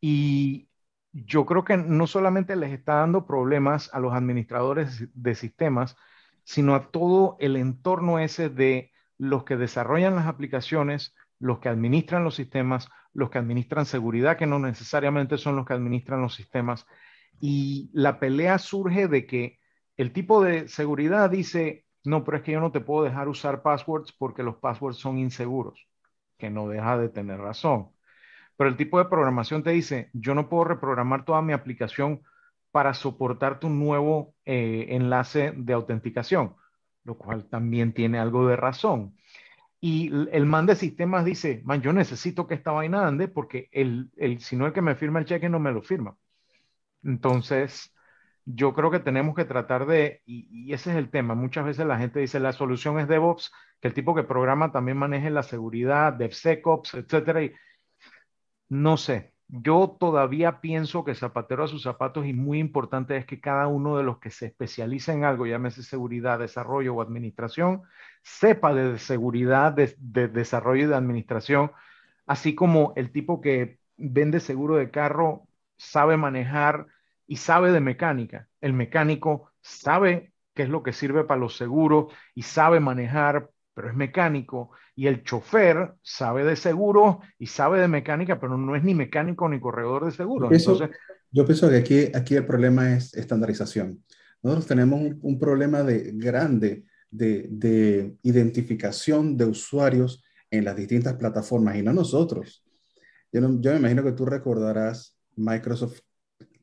A: Y yo creo que no solamente les está dando problemas a los administradores de sistemas, sino a todo el entorno ese de los que desarrollan las aplicaciones, los que administran los sistemas, los que administran seguridad, que no necesariamente son los que administran los sistemas. Y la pelea surge de que el tipo de seguridad dice, no, pero es que yo no te puedo dejar usar passwords porque los passwords son inseguros, que no deja de tener razón pero el tipo de programación te dice, yo no puedo reprogramar toda mi aplicación para soportar tu nuevo eh, enlace de autenticación, lo cual también tiene algo de razón. Y el man de sistemas dice, man, yo necesito que esta vaina ande porque el, el, si no el que me firma el cheque no me lo firma. Entonces, yo creo que tenemos que tratar de, y, ese es el tema, muchas veces la gente dice, la solución es DevOps, que el tipo que programa también maneje la seguridad, DevSecOps, etcétera, y No sé, yo todavía pienso que zapatero a sus zapatos y muy importante es que cada uno de los que se especializa en algo, llámese seguridad, desarrollo o administración, sepa de seguridad, de, desarrollo y de administración, así como el tipo que vende seguro de carro sabe manejar y sabe de mecánica. El mecánico sabe qué es lo que sirve para los seguros y sabe manejar pero es mecánico, y el chofer sabe de seguro y sabe de mecánica, pero no es ni mecánico ni corredor de seguro.
B: Yo pienso, que aquí, aquí el problema es estandarización. Nosotros tenemos un, problema de, grande de, de, identificación de usuarios en las distintas plataformas y no nosotros. Yo, yo me imagino que tú recordarás Microsoft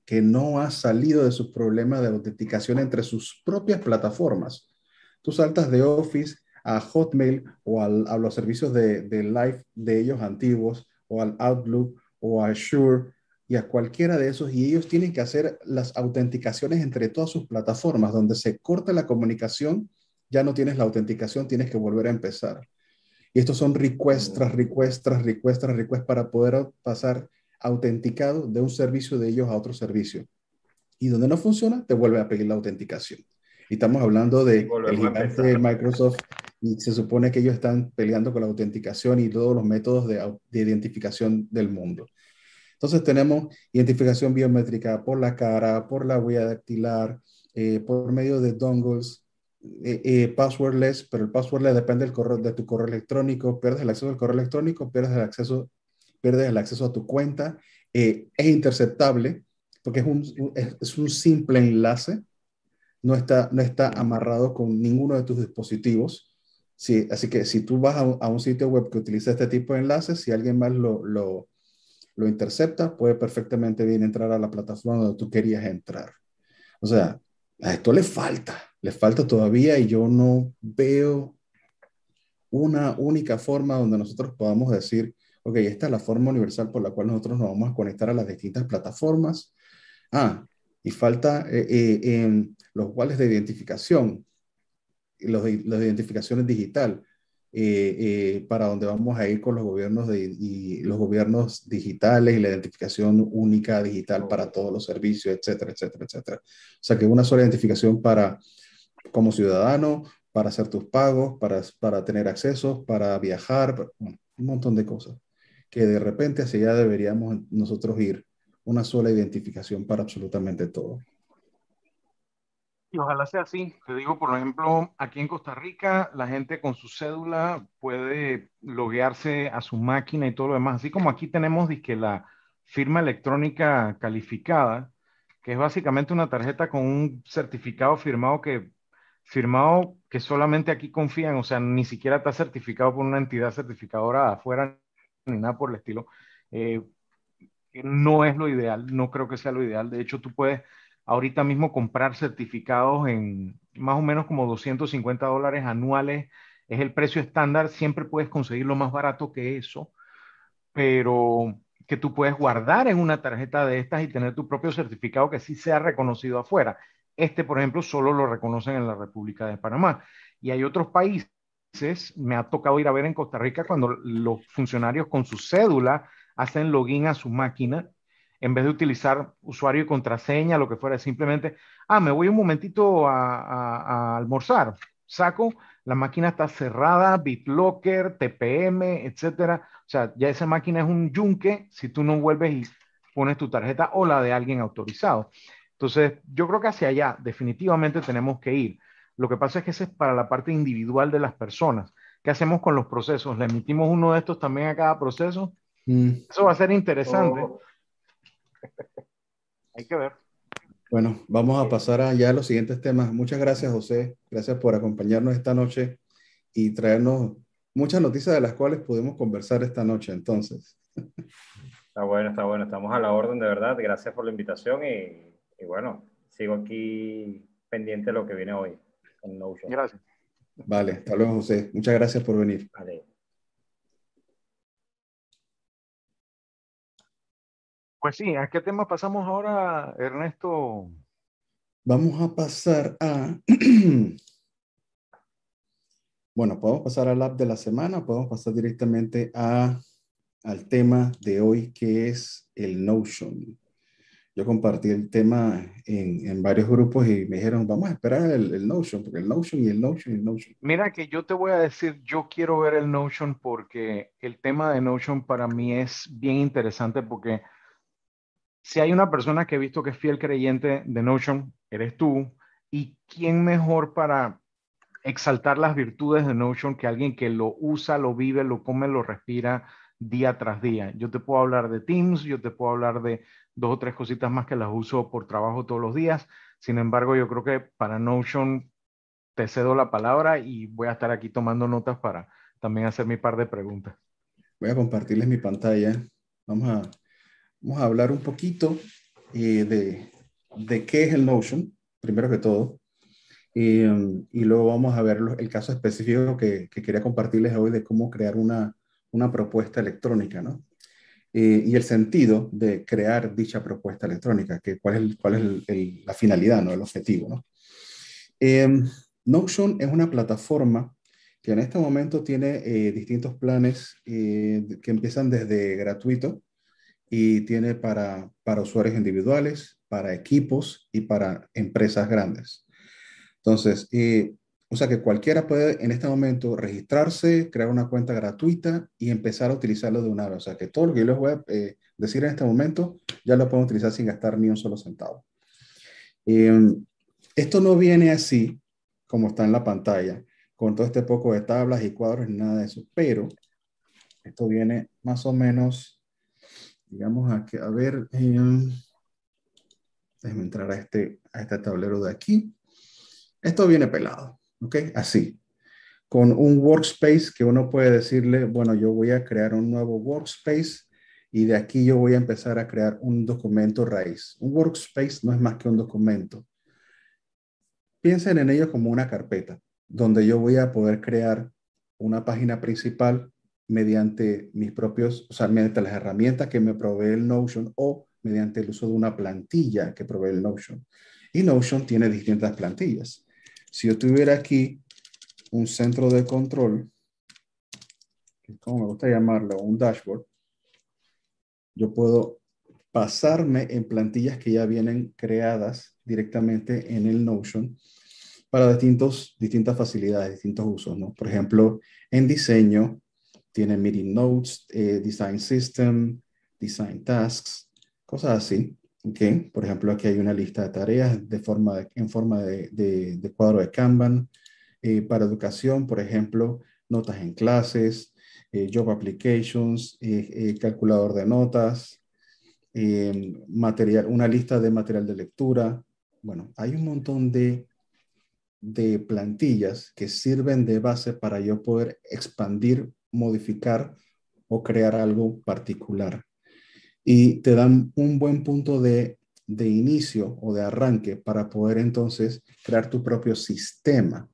B: que no ha salido de sus problemas de autenticación entre sus propias plataformas. Tú saltas de Office a Hotmail o a los servicios de, de Live de ellos antiguos o al Outlook o a Azure y a cualquiera de esos y ellos tienen que hacer las autenticaciones entre todas sus plataformas donde se corta la comunicación, ya no tienes la autenticación, tienes que volver a empezar. Y estos son requests tras requests tras requests tras requests para poder pasar autenticado de un servicio de ellos a otro servicio. Y donde no funciona, te vuelve a pedir la autenticación. Y estamos hablando de el gigante de Microsoft y se supone que ellos están peleando con la autenticación y todos los métodos de, identificación del mundo. Entonces tenemos identificación biométrica por la cara, por la huella dactilar, eh, por medio de dongles, eh, eh, passwordless, pero el passwordless depende del correo, de tu correo electrónico, pierdes el acceso al correo electrónico, pierdes el acceso, pierdes el acceso a tu cuenta, es interceptable porque es un, es un simple enlace, no está, no está amarrado con ninguno de tus dispositivos. Sí, así que si tú vas a un, sitio web que utiliza este tipo de enlaces, si alguien más lo, lo, lo, intercepta, puede perfectamente bien entrar a la plataforma donde tú querías entrar. O sea, a esto le falta, le falta todavía y yo no veo una única forma donde nosotros podamos decir, ok, esta es la forma universal por la cual nosotros nos vamos a conectar a las distintas plataformas. Ah, y falta eh, eh, en los cuales de identificación los, las identificaciones digital, eh, eh, para donde vamos a ir con los gobiernos, de, y los gobiernos digitales y la identificación única digital para todos los servicios, etcétera, etcétera, etcétera. O sea, que una sola identificación para, como ciudadano, para hacer tus pagos, para, para tener accesos, para viajar, un montón de cosas. Que de repente hacia allá deberíamos nosotros ir, una sola identificación para absolutamente todo.
A: Y ojalá sea así. Te digo, por ejemplo, aquí en Costa Rica, la gente con su cédula puede loguearse a su máquina y todo lo demás. Así como aquí tenemos que la firma electrónica calificada, que es básicamente una tarjeta con un certificado firmado que, firmado que solamente aquí confían, o sea, ni siquiera está certificado por una entidad certificadora afuera ni nada por el estilo. Eh, no es lo ideal, no creo que sea lo ideal. De hecho, tú puedes ahorita mismo comprar certificados en más o menos como 250 dólares anuales es el precio estándar, siempre puedes conseguirlo más barato que eso, pero que tú puedes guardar en una tarjeta de estas y tener tu propio certificado que sí sea reconocido afuera. Este, por ejemplo, solo lo reconocen en la República de Panamá. Y hay otros países, me ha tocado ir a ver en Costa Rica cuando los funcionarios con su cédula hacen login a su máquina en vez de utilizar usuario y contraseña, lo que fuera, simplemente, ah, me voy un momentito a, almorzar, saco, la máquina está cerrada, BitLocker, TPM, etcétera. O sea, ya esa máquina es un yunque si tú no vuelves y pones tu tarjeta o la de alguien autorizado. Entonces, yo creo que hacia allá definitivamente tenemos que ir. Lo que pasa es que ese es para la parte individual de las personas. ¿Qué hacemos con los procesos? ¿Le emitimos uno de estos también a cada proceso? Mm. Eso va a ser interesante. Oh. Hay que ver.
B: Bueno, vamos a pasar a ya a los siguientes temas. Muchas gracias, José. Gracias por acompañarnos esta noche y traernos muchas noticias de las cuales pudimos conversar esta noche. Entonces.
C: Está bueno, está bueno. Estamos a la orden, de verdad. Gracias por la invitación y, y bueno, sigo aquí pendiente de lo que viene hoy.
A: Gracias.
B: Vale, hasta luego, José. Muchas gracias por venir.
C: Vale.
A: Pues sí, ¿a qué tema pasamos ahora, Ernesto?
B: Vamos a pasar a... bueno, podemos pasar al app de la semana, podemos pasar directamente a, al tema de hoy que es el Notion. Yo compartí el tema en, en varios grupos y me dijeron, vamos a esperar el, el, Notion, porque el Notion y el Notion y el Notion.
A: Mira que yo te voy a decir, yo quiero ver el Notion porque el tema de Notion para mí es bien interesante porque si hay una persona que he visto que es fiel creyente de Notion, eres tú. ¿Y quién mejor para exaltar las virtudes de Notion que alguien que lo usa, lo vive, lo come, lo respira día tras día? Yo te puedo hablar de Teams, yo te puedo hablar de dos o tres cositas más que las uso por trabajo todos los días. Sin embargo, yo creo que para Notion te cedo la palabra y voy a estar aquí tomando notas para también hacer mi par de preguntas.
B: Voy a compartirles mi pantalla. Vamos a, vamos a hablar un poquito eh, de, de, qué es el Notion, primero que todo. Um, y luego vamos a ver el caso específico que, que, quería compartirles hoy de cómo crear una, una propuesta electrónica, ¿no? eh, y el sentido de crear dicha propuesta electrónica, que cuál es, cuál es el, el, la finalidad, ¿no? el objetivo. ¿no? Eh, Notion es una plataforma que en este momento tiene eh, distintos planes eh, que empiezan desde gratuito y tiene para, para usuarios individuales, para equipos y para empresas grandes. Entonces, eh, o sea que cualquiera puede en este momento registrarse, crear una cuenta gratuita y empezar a utilizarlo de una vez. O sea que todo lo que yo les voy a eh, decir en este momento ya lo pueden utilizar sin gastar ni un solo centavo. Eh, esto no viene así como está en la pantalla, con todo este poco de tablas y cuadros ni nada de eso, pero esto viene más o menos, digamos, a, a ver, eh, déjenme entrar a este, a este tablero de aquí. Esto viene pelado. ¿Ok? Así. Con un workspace que uno puede decirle, bueno, yo voy a crear un nuevo workspace y de aquí yo voy a empezar a crear un documento raíz. Un workspace no es más que un documento. Piensen en ello como una carpeta, donde yo voy a poder crear una página principal mediante mis propios, o sea, mediante las herramientas que me provee el Notion o mediante el uso de una plantilla que provee el Notion. Y Notion tiene distintas plantillas. Si yo tuviera aquí un centro de control, como me gusta llamarlo, un dashboard, yo puedo pasarme en plantillas que ya vienen creadas directamente en el Notion para distintos, distintas facilidades, distintos usos, ¿no? Por ejemplo, en diseño, tiene Meeting Notes, eh, Design System, Design Tasks, cosas así. Por ejemplo, aquí hay una lista de tareas en forma de, cuadro de Kanban. Eh, para educación, por ejemplo, notas en clases, eh, job applications, eh, calculador de notas, eh, material, una lista de material de lectura. Bueno, hay un montón de, de plantillas que sirven de base para yo poder expandir, modificar o crear algo particular y te dan un buen punto de, de, inicio o de arranque para poder entonces crear tu propio sistema.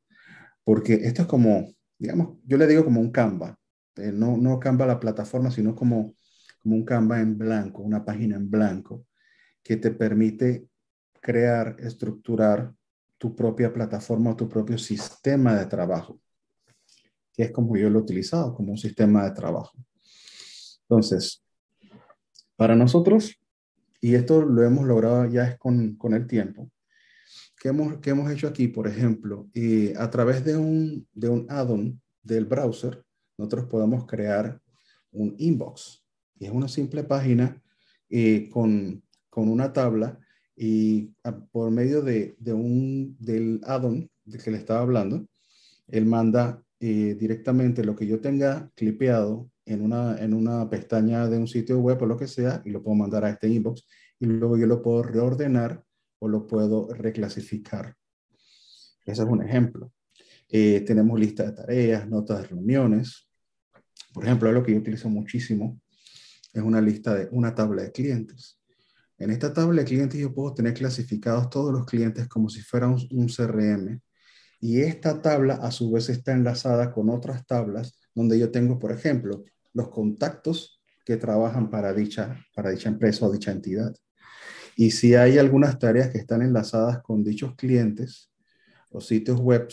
B: Porque esto es como, digamos, yo le digo como un Canva, eh, no, no Canva la plataforma, sino como, como un Canva en blanco, una página en blanco, que te permite crear, estructurar tu propia plataforma o tu propio sistema de trabajo, que es como yo lo he utilizado, como un sistema de trabajo. Entonces, para nosotros, y esto lo hemos logrado ya es con, con el tiempo, ¿qué hemos, qué hemos hecho aquí? Por ejemplo, eh, a través de un, de un add-on del browser, nosotros podemos crear un inbox. Y es una simple página eh, con, con, una tabla y por medio de, de un, del add-on del que le estaba hablando, él manda eh, directamente lo que yo tenga clipeado en una, en una pestaña de un sitio web o lo que sea y lo puedo mandar a este inbox y luego yo lo puedo reordenar o lo puedo reclasificar. Ese es un ejemplo. Eh, tenemos lista de tareas, notas de reuniones. Por ejemplo, lo que yo utilizo muchísimo es una lista de una tabla de clientes. En esta tabla de clientes yo puedo tener clasificados todos los clientes como si fuera un, un CRM. Y esta tabla a su vez está enlazada con otras tablas donde yo tengo, por ejemplo, los contactos que trabajan para dicha, para dicha empresa o dicha entidad. Y si hay algunas tareas que están enlazadas con dichos clientes, los sitios web,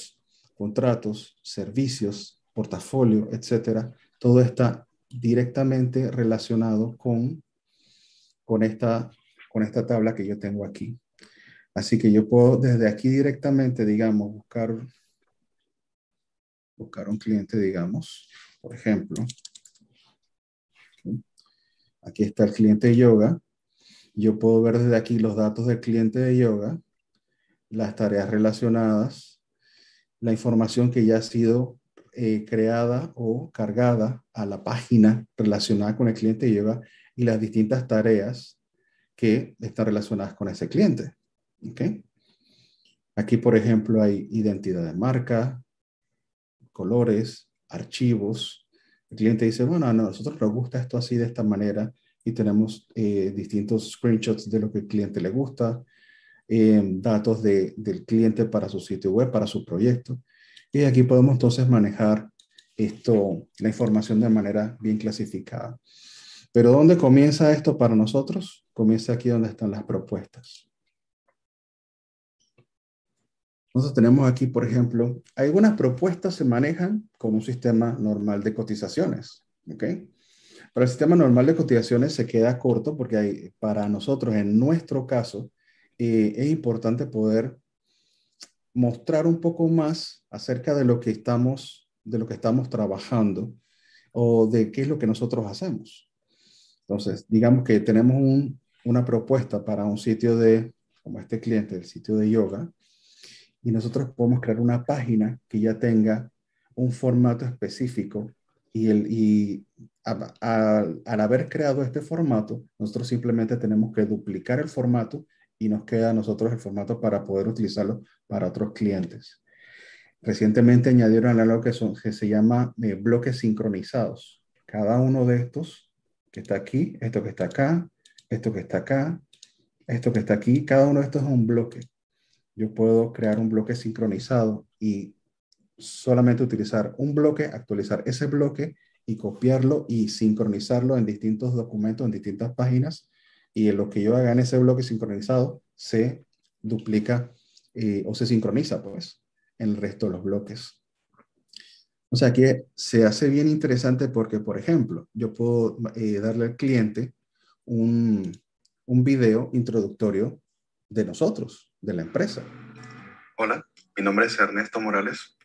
B: contratos, servicios, portafolio, etcétera, todo está directamente relacionado con, con, esta, con esta tabla que yo tengo aquí. Así que yo puedo desde aquí directamente, digamos, buscar, buscar un cliente, digamos, por ejemplo. Aquí está el cliente de yoga. Yo puedo ver desde aquí los datos del cliente de yoga, las tareas relacionadas, la información que ya ha sido eh, creada o cargada a la página relacionada con el cliente de yoga y las distintas tareas que están relacionadas con ese cliente. ¿Okay? Aquí, por ejemplo, hay identidad de marca, colores, archivos. El cliente dice, bueno, a nosotros nos gusta esto así de esta manera y tenemos eh, distintos screenshots de lo que el cliente le gusta, eh, datos de, del cliente para su sitio web, para su proyecto. Y aquí podemos entonces manejar esto, la información de manera bien clasificada. Pero ¿dónde comienza esto para nosotros? Comienza aquí donde están las propuestas. Nosotros tenemos aquí, por ejemplo, algunas propuestas se manejan con un sistema normal de cotizaciones. ¿ok? Pero el sistema normal de cotizaciones se queda corto porque hay, para nosotros, en nuestro caso, eh, es importante poder mostrar un poco más acerca de lo que estamos, de lo que estamos trabajando o de qué es lo que nosotros hacemos. Entonces, digamos que tenemos una propuesta para un sitio de, como este cliente, el sitio de yoga, y nosotros podemos crear una página que ya tenga un formato específico y, el, y al haber creado este formato, nosotros simplemente tenemos que duplicar el formato y nos queda a nosotros el formato para poder utilizarlo para otros clientes. Recientemente añadieron algo que, son, que se llama eh, bloques sincronizados. Cada uno de estos que está aquí, esto que está acá, esto que está acá, esto que está aquí, cada uno de estos es un bloque yo puedo crear un bloque sincronizado y solamente utilizar un bloque, actualizar ese bloque y copiarlo y sincronizarlo en distintos documentos, en distintas páginas. Y lo que yo haga en ese bloque sincronizado se duplica eh, o se sincroniza, pues, en el resto de los bloques. O sea que se hace bien interesante porque, por ejemplo, yo puedo eh, darle al cliente un, un video introductorio de nosotros, de la empresa.
D: Hola, mi nombre es Ernesto Morales,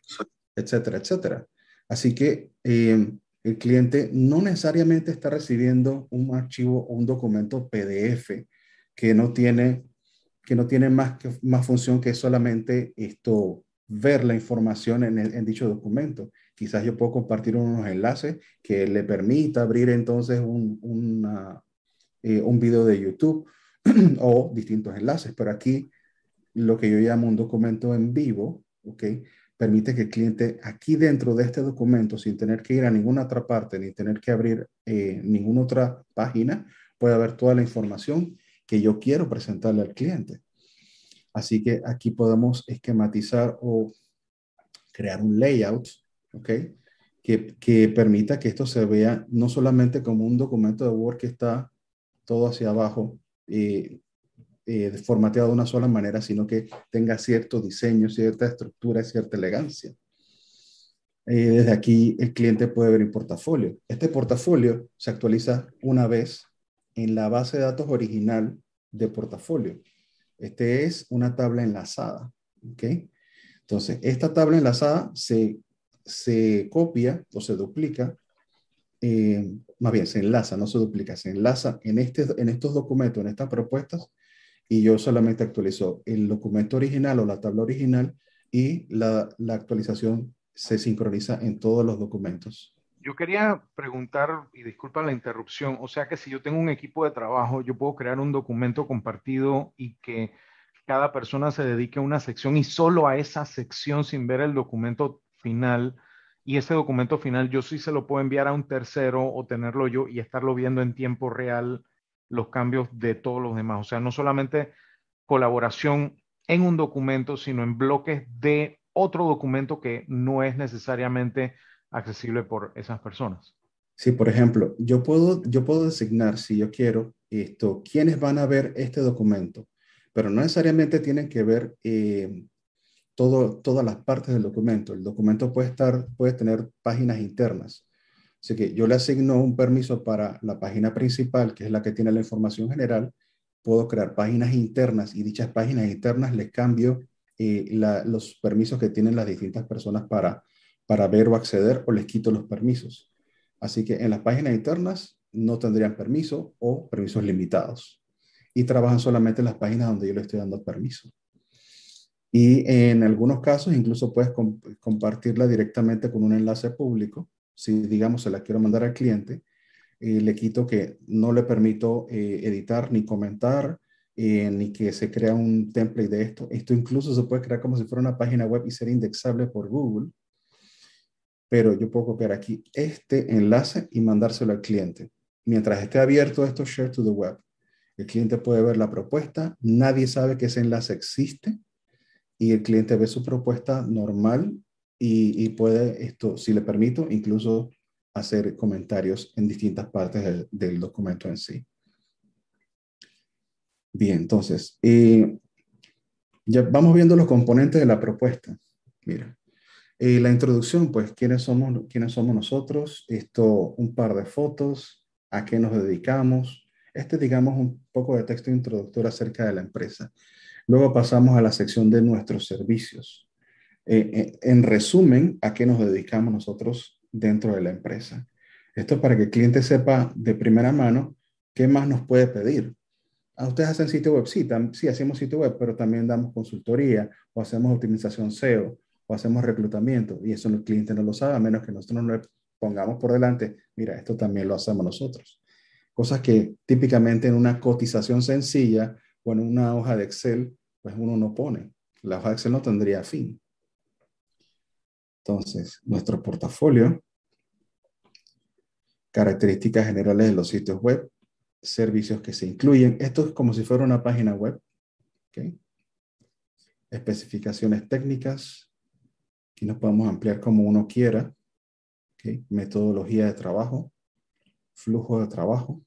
B: etcétera, etcétera. Así que em, el cliente no necesariamente está recibiendo un archivo o un documento PDF que no tiene, que no tiene más, que, más función que solamente esto, ver la información en, en dicho documento. Quizás yo puedo compartir unos enlaces que le permita abrir entonces un, una, eh, un video de YouTube o distintos enlaces, pero aquí lo que yo llamo un documento en vivo, ¿ok? Permite que el cliente aquí dentro de este documento, sin tener que ir a ninguna otra parte, ni tener que abrir eh, ninguna otra página, pueda ver toda la información que yo quiero presentarle al cliente. Así que aquí podemos esquematizar o crear un layout, ¿ok? Que, que, permita que esto se vea no solamente como un documento de Word que está todo hacia abajo, eh, eh, formateado de una sola manera, sino que tenga cierto diseño, cierta estructura, cierta elegancia. Eh, desde aquí el cliente puede ver el portafolio. Este portafolio se actualiza una vez en la base de datos original de portafolio. Este es una tabla enlazada. ¿okay? Entonces, esta tabla enlazada se, se copia o se duplica, eh, más bien se enlaza, no se duplica, se enlaza en, este, en estos documentos, en estas propuestas, y yo solamente actualizo el documento original o la tabla original y la, la actualización se sincroniza en todos los documentos.
A: Yo quería preguntar, y disculpa la interrupción, o sea que si yo tengo un equipo de trabajo, yo puedo crear un documento compartido y que cada persona se dedique a una sección y solo a esa sección sin ver el documento final. Y ese documento final yo sí se lo puedo enviar a un tercero o tenerlo yo y estarlo viendo en tiempo real los cambios de todos los demás. O sea, no solamente colaboración en un documento, sino en bloques de otro documento que no es necesariamente accesible por esas personas.
B: Sí, por ejemplo, yo puedo, yo puedo designar, si yo quiero, esto, quiénes van a ver este documento, pero no necesariamente tienen que ver eh, todo, todas las partes del documento. El documento puede, estar, puede tener páginas internas. Así que yo le asigno un permiso para la página principal, que es la que tiene la información general. Puedo crear páginas internas y dichas páginas internas les cambio eh, los permisos que tienen las distintas personas para, para ver o acceder o les quito los permisos. Así que en las páginas internas no tendrían permiso o permisos limitados. Y trabajan solamente en las páginas donde yo le estoy dando permiso. Y en algunos casos incluso puedes compartirla directamente con un enlace público. Si, digamos, se la quiero mandar al cliente, eh, le quito que no le permito eh, editar ni comentar, eh, ni que se crea un template de esto. Esto incluso se puede crear como si fuera una página web y ser indexable por Google. Pero yo puedo copiar aquí este enlace y mandárselo al cliente. Mientras esté abierto esto, share to the web. El cliente puede ver la propuesta, nadie sabe que ese enlace existe y el cliente ve su propuesta normal y, puede, esto, si le permito, incluso hacer comentarios en distintas partes del, documento en sí. Bien, entonces, eh, ya vamos viendo los componentes de la propuesta. Mira, eh, la introducción, pues, ¿quiénes somos, ¿quiénes somos nosotros? Esto, un par de fotos, a qué nos dedicamos. Este, digamos, un poco de texto introductorio acerca de la empresa. Luego pasamos a la sección de nuestros servicios. Eh, eh, en resumen, ¿a qué nos dedicamos nosotros dentro de la empresa? Esto para que el cliente sepa de primera mano qué más nos puede pedir. ¿A ah, ustedes hacen sitio web? Sí, sí, hacemos sitio web, pero también damos consultoría o hacemos optimización SEO o hacemos reclutamiento y eso el cliente no lo sabe a menos que nosotros no le pongamos por delante, mira, esto también lo hacemos nosotros. Cosas que típicamente en una cotización sencilla o en una hoja de Excel, pues uno no pone. La hoja de Excel no tendría fin. Entonces, nuestro portafolio, características generales de los sitios web, servicios que se incluyen. Esto es como si fuera una página web. Especificaciones técnicas. Aquí nos podemos ampliar como uno quiera. Metodología de trabajo. Flujo de trabajo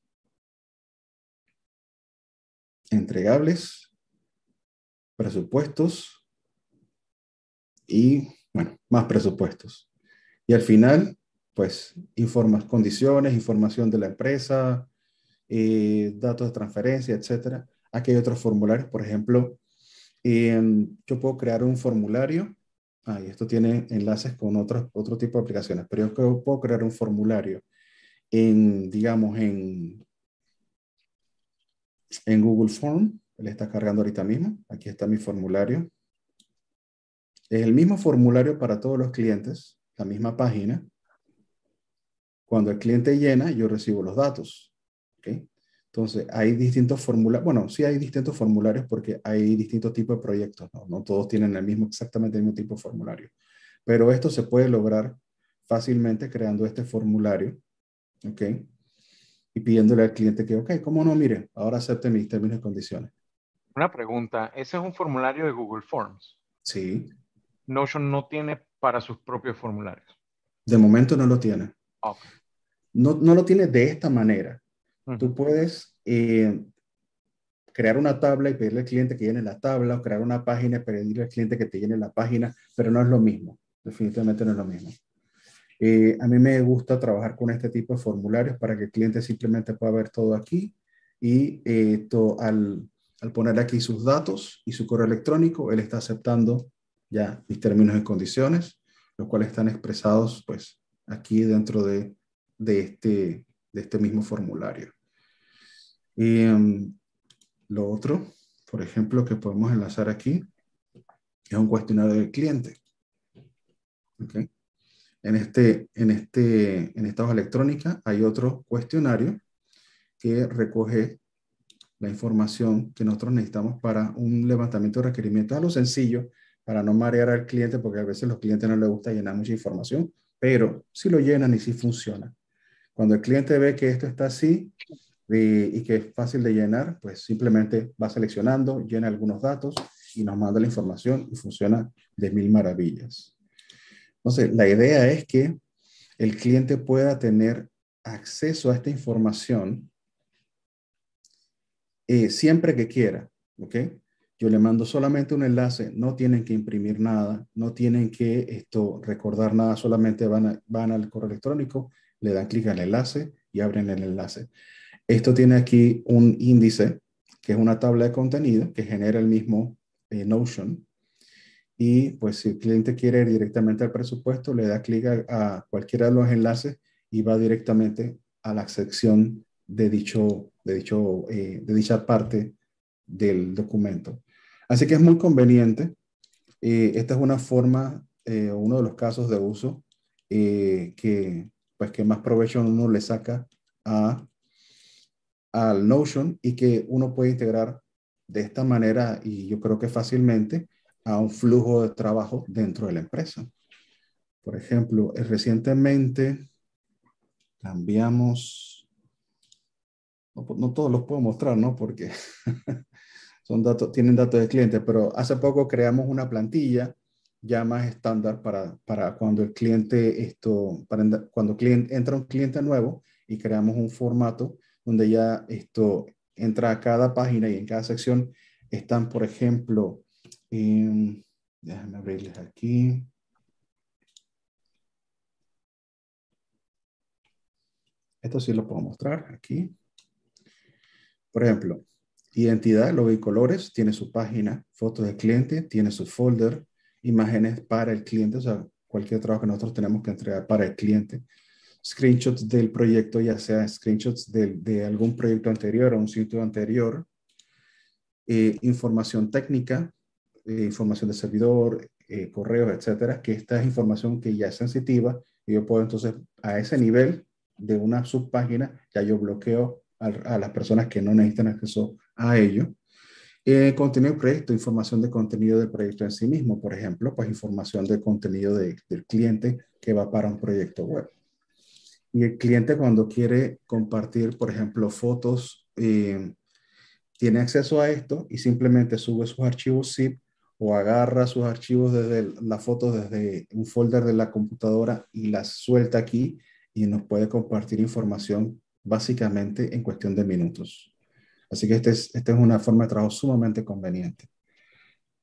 B: entregables, presupuestos y, bueno, más presupuestos. Y al final, pues, informas condiciones, información de la empresa, eh, datos de transferencia, etcétera. Aquí hay otros formularios, por ejemplo, yo puedo crear un formulario. Ah, y esto tiene enlaces con otros, otro tipo de aplicaciones, pero yo puedo crear un formulario en, digamos, en en Google Form. Él está cargando ahorita mismo. Aquí está mi formulario. Es el mismo formulario para todos los clientes, la misma página. Cuando el cliente llena, yo recibo los datos. Entonces, hay distintos formularios. Bueno, sí hay distintos formularios porque hay distintos tipos de proyectos. ¿no? no todos tienen el mismo, exactamente el mismo tipo de formulario. Pero esto se puede lograr fácilmente creando este formulario. ¿ok? y pidiéndole al cliente que, ok, ¿cómo no? Mire, ahora acepte mis términos y condiciones.
A: Una pregunta, ¿ese es un formulario de Google Forms?
B: Sí.
A: Notion no tiene para sus propios formularios.
B: De momento no lo tiene. No, no lo tiene de esta manera. Tú puedes eh, crear una tabla y pedirle al cliente que llene la tabla o crear una página y pedirle al cliente que te llene la página, pero no es lo mismo. Definitivamente no es lo mismo. Eh, a mí me gusta trabajar con este tipo de formularios para que el cliente simplemente pueda ver todo aquí y eh, al, al poner aquí sus datos y su correo electrónico, él está aceptando ya mis términos y condiciones, los cuales están expresados pues aquí dentro de, de, este, de este mismo formulario. Y, em, lo otro, por ejemplo, que podemos enlazar aquí, es un cuestionario del cliente. Okay. En, este, en, este, en esta hoja electrónica hay otro cuestionario que recoge la información que nosotros necesitamos para un levantamiento de requerimientos a lo sencillo, para no marear al cliente, porque a veces los clientes no les gusta llenar mucha información, pero si lo llenan y si funciona. Cuando el cliente ve que esto está así y, y que es fácil de llenar, pues simplemente va seleccionando, llena algunos datos y nos manda la información y funciona de mil maravillas. Entonces, la idea es que el cliente pueda tener acceso a esta información eh, siempre que quiera, ¿ok? Yo le mando solamente un enlace, no tienen que imprimir nada, no tienen que esto, recordar nada, solamente van, van al correo electrónico, le dan clic al enlace y abren el enlace. Esto tiene aquí un índice, que es una tabla de contenido que genera el mismo eh, Notion. Y pues si el cliente quiere ir directamente al presupuesto, le da clic a, cualquiera de los enlaces y va directamente a la sección de, dicho, de, dicho, eh, de dicha parte del documento. Así que es muy conveniente. Eh, esta es una forma, uno de los casos de uso que, pues, que más provecho uno le saca a al Notion y que uno puede integrar de esta manera y yo creo que fácilmente a un flujo de trabajo dentro de la empresa. Por ejemplo, eh, recientemente cambiamos, no, todos los puedo mostrar, ¿no? Porque son datos, tienen datos de cliente, pero hace poco creamos una plantilla ya más estándar para, para cuando el cliente, esto, para, cuando cliente, entra un cliente nuevo y creamos un formato donde ya esto entra a cada página y en cada sección están, por ejemplo, déjame abrirles aquí. Esto sí lo puedo mostrar aquí. Por ejemplo, identidad, logo y colores, tiene su página, fotos del cliente, tiene su folder, imágenes para el cliente, o sea, cualquier trabajo que nosotros tenemos que entregar para el cliente. Screenshots del proyecto, ya sea screenshots de, algún proyecto anterior o un sitio anterior, eh, información técnica, eh, información de servidor, eh, correos, etcétera, que esta es información que ya es sensitiva y yo puedo entonces a ese nivel de una subpágina, ya yo bloqueo a, las personas que no necesitan acceso a ello. contenido del proyecto, información de contenido del proyecto en sí mismo, por ejemplo, pues información de contenido del cliente que va para un proyecto web. Y el cliente cuando quiere compartir, por ejemplo, fotos, eh, tiene acceso a esto y simplemente sube sus archivos zip o agarra sus archivos desde la foto desde un folder de la computadora y las suelta aquí y nos puede compartir información básicamente en cuestión de minutos. Así que esta es, esta es una forma de trabajo sumamente conveniente.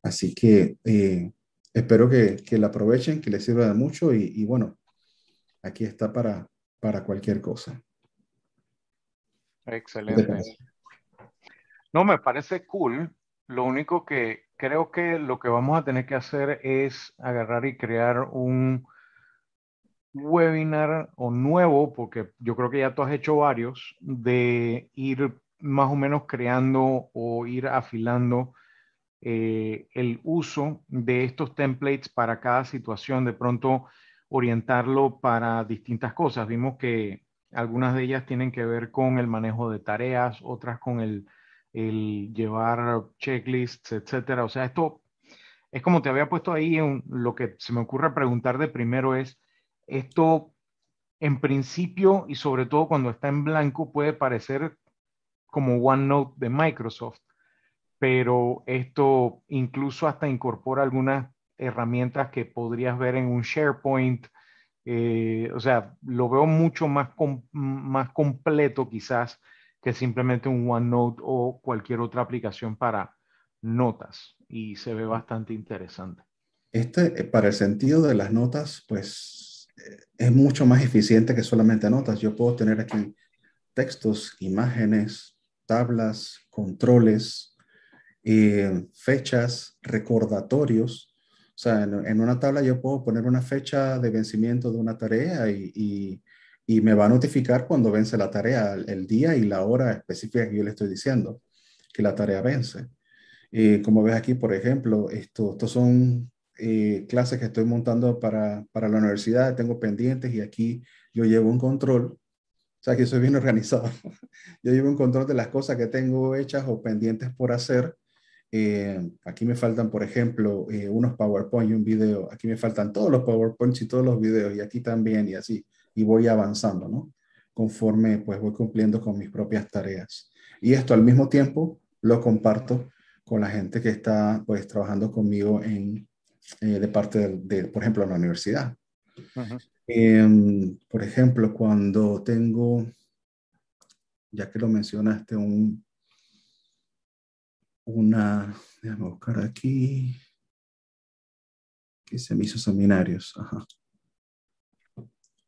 B: Así que eh, espero que, que, la aprovechen, que les sirva de mucho y, y bueno, aquí está para, para cualquier cosa.
A: Excelente. No, me parece cool. Lo único que creo que lo que vamos a tener que hacer es agarrar y crear un webinar o nuevo, porque yo creo que ya tú has hecho varios, de ir más o menos creando o ir afilando eh, el uso de estos templates para cada situación. De pronto, orientarlo para distintas cosas. Vimos que algunas de ellas tienen que ver con el manejo de tareas, otras con el, llevar checklists, etcétera. O sea, esto es como te había puesto ahí, lo que se me ocurre preguntar de primero es, esto en principio y sobre todo cuando está en blanco puede parecer como OneNote de Microsoft, pero esto incluso hasta incorpora algunas herramientas que podrías ver en un SharePoint. Eh, o sea, lo veo mucho más, más completo quizás que simplemente un OneNote o cualquier otra aplicación para notas y se ve bastante interesante.
B: Este, eh, para el sentido de las notas, pues eh, es mucho más eficiente que solamente notas. Yo puedo tener aquí textos, imágenes, tablas, controles, fechas, recordatorios o sea, en, una tabla yo puedo poner una fecha de vencimiento de una tarea y, me va a notificar cuando vence la tarea, el día y la hora específica que yo le estoy diciendo que la tarea vence. Y como ves aquí, por ejemplo, esto, estos son eh, clases que estoy montando para, para la universidad, tengo pendientes y aquí yo llevo un control. Sea, que soy bien organizado. yo llevo un control de las cosas que tengo hechas o pendientes por hacer eh, aquí me faltan, por ejemplo, eh, unos PowerPoint y un video. Aquí me faltan todos los PowerPoints y todos los videos y aquí también y así. Y voy avanzando, ¿no? Conforme pues voy cumpliendo con mis propias tareas. Y esto al mismo tiempo lo comparto con la gente que está pues trabajando conmigo en, eh, de parte de, por ejemplo, la universidad. Em, por ejemplo, cuando tengo, ya que lo mencionaste, un, una, déjame buscar aquí, que se me hizo seminarios.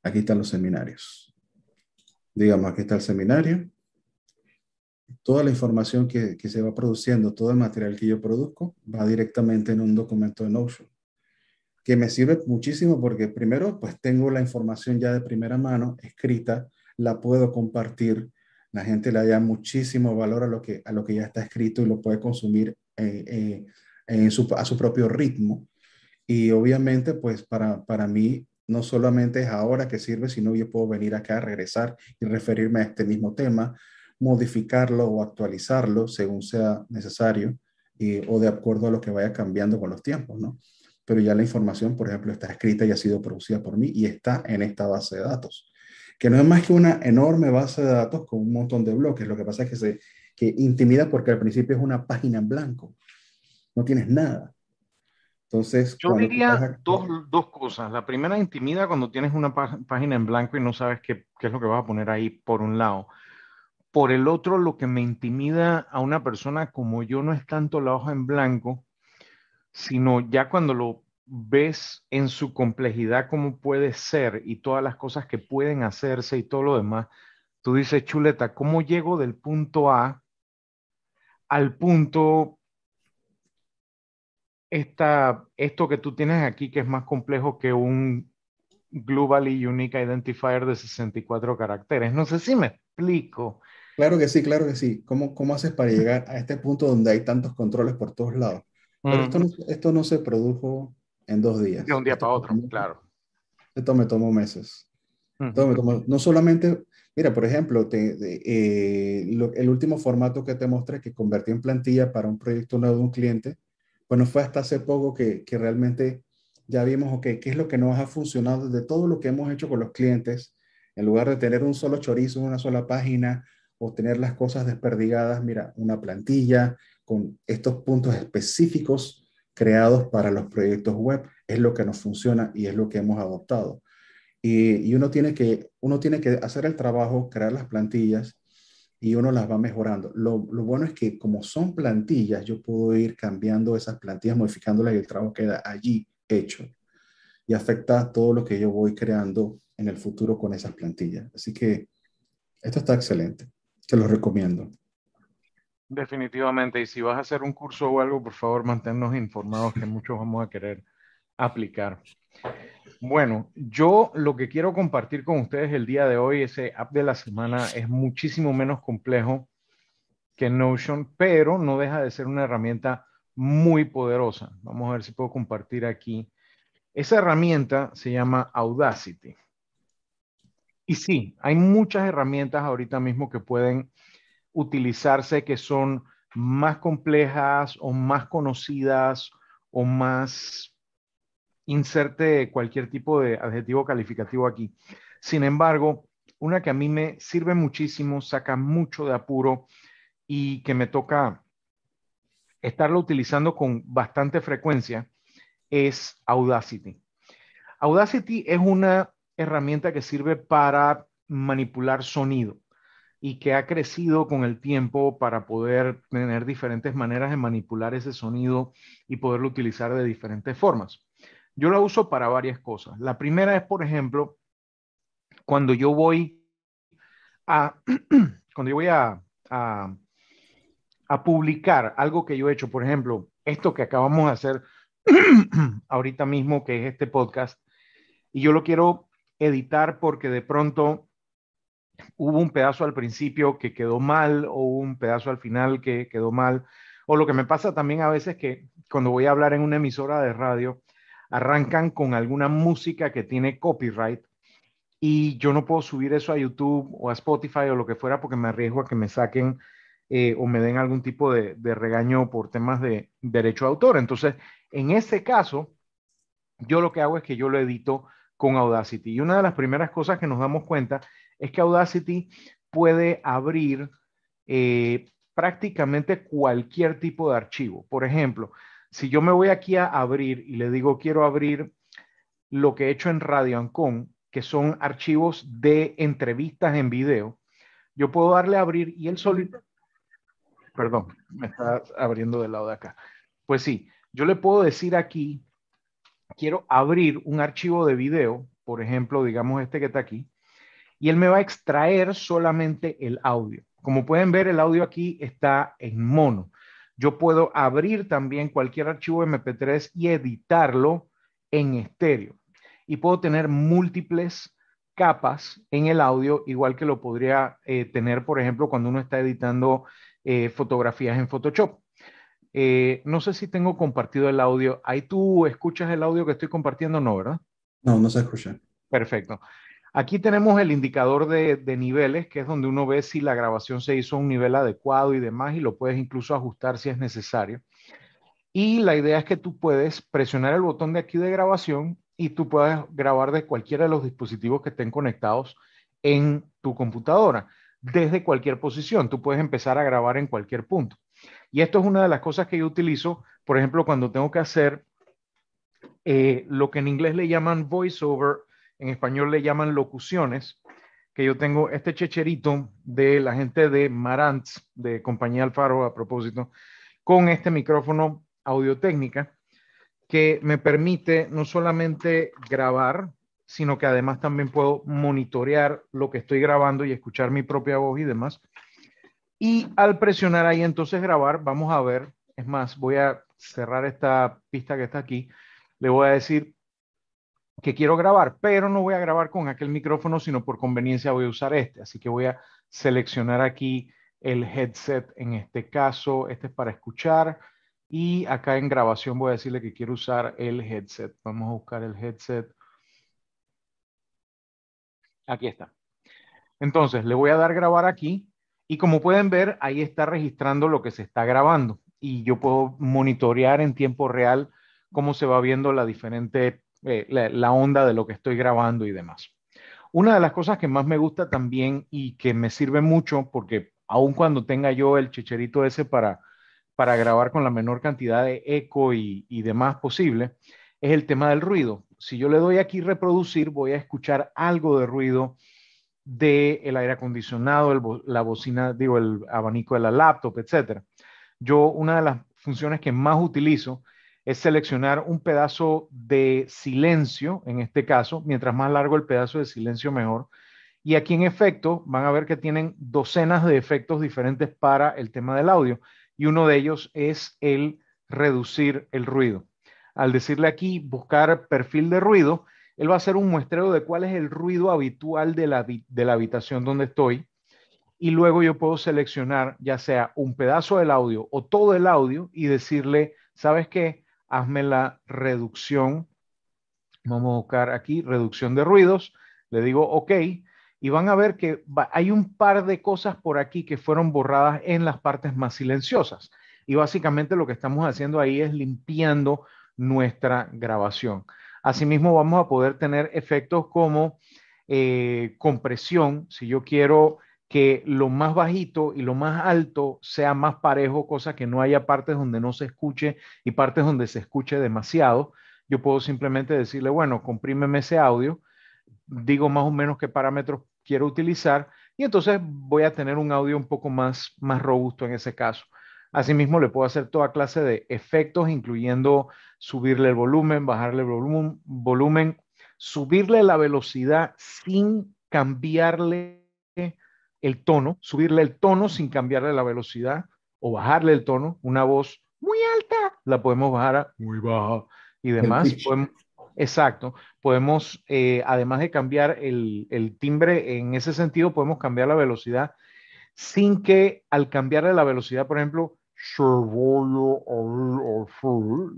B: Aquí están los seminarios. Digamos, aquí está el seminario. Toda la información que, que se va produciendo, todo el material que yo produzco, va directamente en un documento de Notion que me sirve muchísimo porque primero, pues tengo la información ya de primera mano escrita, la puedo compartir, la gente le da muchísimo valor a lo que, a lo que ya está escrito y lo puede consumir eh, eh, en su, a su propio ritmo. Y obviamente, pues para, para mí, no solamente es ahora que sirve, sino yo puedo venir acá, regresar y referirme a este mismo tema, modificarlo o actualizarlo según sea necesario y, o de acuerdo a lo que vaya cambiando con los tiempos, ¿no? Pero ya la información, por ejemplo, está escrita y ha sido producida por mí y está en esta base de datos, que no es más que una enorme base de datos con un montón de bloques. Lo que pasa es que se que intimida porque al principio es una página en blanco, no tienes nada. Entonces,
A: yo diría dos, dos, cosas. La primera intimida cuando tienes una página en blanco y no sabes qué, qué es lo que vas a poner ahí, por un lado. Por el otro, lo que me intimida a una persona como yo no es tanto la hoja en blanco, sino ya cuando lo ves en su complejidad como puede ser y todas las cosas que pueden hacerse y todo lo demás, tú dices, chuleta, ¿cómo llego del punto A al punto, esta, esto que tú tienes aquí, que es más complejo que un Globally Unique Identifier de 64 caracteres? No sé si me explico.
B: Claro que sí, claro que sí. ¿Cómo, cómo haces para llegar a este punto donde hay tantos controles por todos lados? Pero esto, no, esto no se produjo en dos días.
A: De un día para otro, claro.
B: Esto me tomó meses. no solamente, mira, por ejemplo, eh, el último formato que te mostré que convertí en plantilla para un proyecto nuevo de un cliente, bueno, fue hasta hace poco que, que realmente ya vimos, ok, qué es lo que nos ha funcionado de todo lo que hemos hecho con los clientes, en lugar de tener un solo chorizo en una sola página o tener las cosas desperdigadas, mira, una plantilla, con estos puntos específicos creados para los proyectos web es lo que nos funciona y es lo que hemos adoptado. Y, uno, tiene que, uno tiene que hacer el trabajo, crear las plantillas y uno las va mejorando. Lo, lo, bueno es que como son plantillas, yo puedo ir cambiando esas plantillas, modificándolas y el trabajo queda allí hecho. Y afecta todo lo que yo voy creando en el futuro con esas plantillas. Así que esto está excelente. Se lo recomiendo.
A: Definitivamente, y si vas a hacer un curso o algo, por favor, manténnos informados que muchos vamos a querer aplicar. Bueno, yo lo que quiero compartir con ustedes el día de hoy, ese app de la semana, es muchísimo menos complejo que Notion, pero no deja de ser una herramienta muy poderosa. Vamos a ver si puedo compartir aquí. Esa herramienta se llama Audacity. Y sí, hay muchas herramientas ahorita mismo que pueden utilizarse que son más complejas o más conocidas o más inserte cualquier tipo de adjetivo calificativo aquí. Sin embargo, una que a mí me sirve muchísimo, saca mucho de apuro y que me toca estarlo utilizando con bastante frecuencia es Audacity. Audacity es una herramienta que sirve para manipular sonido y que ha crecido con el tiempo para poder tener diferentes maneras de manipular ese sonido y poderlo utilizar de diferentes formas. Yo lo uso para varias cosas. La primera es, por ejemplo, cuando yo voy a, cuando yo voy a, a publicar algo que yo he hecho, por ejemplo, esto que acabamos de hacer ahorita mismo, que es este podcast, y yo lo quiero editar porque de pronto hubo un pedazo al principio que quedó mal o un pedazo al final que quedó mal. O lo que me pasa también a veces que cuando voy a hablar en una emisora de radio, arrancan con alguna música que tiene copyright y yo no puedo subir eso a YouTube o a Spotify o lo que fuera porque me arriesgo a que me saquen eh, o me den algún tipo de, de, regaño por temas de derecho de autor. Entonces, en ese caso, yo lo que hago es que yo lo edito con Audacity. Y una de las primeras cosas que nos damos cuenta es que Audacity puede abrir eh, prácticamente cualquier tipo de archivo. Por ejemplo, si yo me voy aquí a abrir y le digo quiero abrir lo que he hecho en Radio Ancon, que son archivos de entrevistas en video, yo puedo darle a abrir y él solito, perdón, me está abriendo del lado de acá. Pues sí, yo le puedo decir aquí, quiero abrir un archivo de video, por ejemplo, digamos este que está aquí, y él me va a extraer solamente el audio. Como pueden ver, el audio aquí está en mono. Yo puedo abrir también cualquier archivo MP3 y editarlo en estéreo. Y puedo tener múltiples capas en el audio, igual que lo podría eh, tener, por ejemplo, cuando uno está editando eh, fotografías en Photoshop. Eh, no sé si tengo compartido el audio. Ahí tú escuchas el audio que estoy compartiendo, ¿no, verdad?
B: No, no se escucha.
A: Perfecto. Aquí tenemos el indicador de, niveles, que es donde uno ve si la grabación se hizo a un nivel adecuado y demás, y lo puedes incluso ajustar si es necesario. Y la idea es que tú puedes presionar el botón de aquí de grabación y tú puedes grabar de cualquiera de los dispositivos que estén conectados en tu computadora, desde cualquier posición. Tú puedes empezar a grabar en cualquier punto. Y esto es una de las cosas que yo utilizo, por ejemplo, cuando tengo que hacer eh, lo que en inglés le llaman voiceover, en español le llaman locuciones, que yo tengo este checherito de la gente de Marantz, de Compañía Alfaro, a propósito, con este micrófono audio técnica que me permite no solamente grabar, sino que además también puedo monitorear lo que estoy grabando y escuchar mi propia voz y demás. Y al presionar ahí entonces grabar, vamos a ver, es más, voy a cerrar esta pista que está aquí, le voy a decir que quiero grabar, pero no voy a grabar con aquel micrófono, sino por conveniencia voy a usar este. Así que voy a seleccionar aquí el headset en este caso, este es para escuchar y acá en grabación voy a decirle que quiero usar el headset. Vamos a buscar el headset. Aquí está. Entonces, le voy a dar grabar aquí y como pueden ver, ahí está registrando lo que se está grabando y yo puedo monitorear en tiempo real cómo se va viendo la diferente, eh, la onda de lo que estoy grabando y demás. Una de las cosas que más me gusta también y que me sirve mucho, porque aun cuando tenga yo el checherito ese para para grabar con la menor cantidad de eco y, demás posible, es el tema del ruido. Si yo le doy aquí reproducir, voy a escuchar algo de ruido del el aire acondicionado, la bocina, digo, el abanico de la laptop, etc. Yo, una de las funciones que más utilizo es seleccionar un pedazo de silencio, en este caso, mientras más largo el pedazo de silencio, mejor. Y aquí en efecto, van a ver que tienen docenas de efectos diferentes para el tema del audio y uno de ellos es el reducir el ruido. Al decirle aquí buscar perfil de ruido, él va a hacer un muestreo de cuál es el ruido habitual de la, de la habitación donde estoy y luego yo puedo seleccionar ya sea un pedazo del audio o todo el audio y decirle, ¿sabes qué? Hazme la reducción. Vamos a buscar aquí reducción de ruidos. Le digo, ok, y van a ver que hay un par de cosas por aquí que fueron borradas en las partes más silenciosas. Y básicamente lo que estamos haciendo ahí es limpiando nuestra grabación. Asimismo, vamos a poder tener efectos como eh, compresión. Si yo quiero que lo más bajito y lo más alto sea más parejo, cosa que no haya partes donde no se escuche y partes donde se escuche demasiado, yo puedo simplemente decirle, bueno, comprímeme ese audio digo más o menos qué parámetros quiero utilizar y entonces voy a tener un audio un poco más, más robusto en ese caso. Asimismo, le puedo hacer toda clase de efectos, incluyendo subirle el volumen, bajarle el volumen, volumen subirle la velocidad sin cambiarle el tono, subirle el tono sin cambiarle la velocidad o bajarle el tono. Una voz muy alta la podemos bajar a muy baja y demás. Podemos, Exacto. Podemos, eh, además de cambiar el, timbre, en ese sentido, podemos cambiar la velocidad sin que al cambiarle la velocidad, por ejemplo,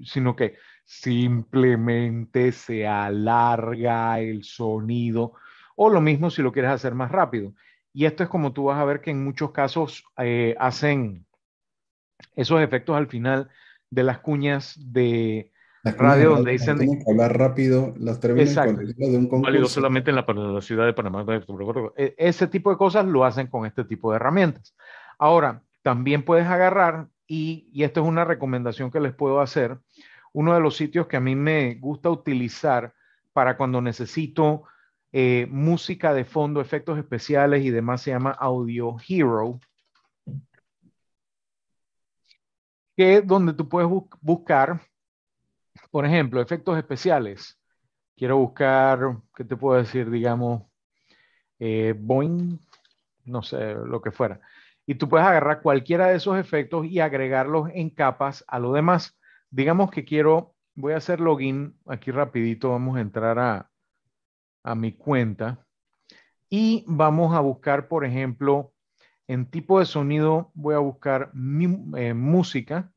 A: sino que simplemente se alarga el sonido o lo mismo si lo quieres hacer más rápido. Y esto es como tú vas a ver que en muchos casos eh, hacen esos efectos al final de las cuñas de, radio donde dicen...
B: hablar rápido los términos de un concurso. Válido
A: solamente en la, ciudad de Panamá. E, ese tipo de cosas lo hacen con este tipo de herramientas. Ahora, también puedes agarrar, y, y esto es una recomendación que les puedo hacer, uno de los sitios que a mí me gusta utilizar para cuando necesito eh, música de fondo, efectos especiales y demás, se llama Audio Hero. Que es donde tú puedes buscar por ejemplo, efectos especiales. Quiero buscar, ¿qué te puedo decir? Digamos, eh, Boeing, no sé, lo que fuera. Y tú puedes agarrar cualquiera de esos efectos y agregarlos en capas a lo demás. Digamos que quiero, voy a hacer login aquí rapidito, vamos a entrar a, a mi cuenta y vamos a buscar, por ejemplo, en tipo de sonido voy a buscar eh, música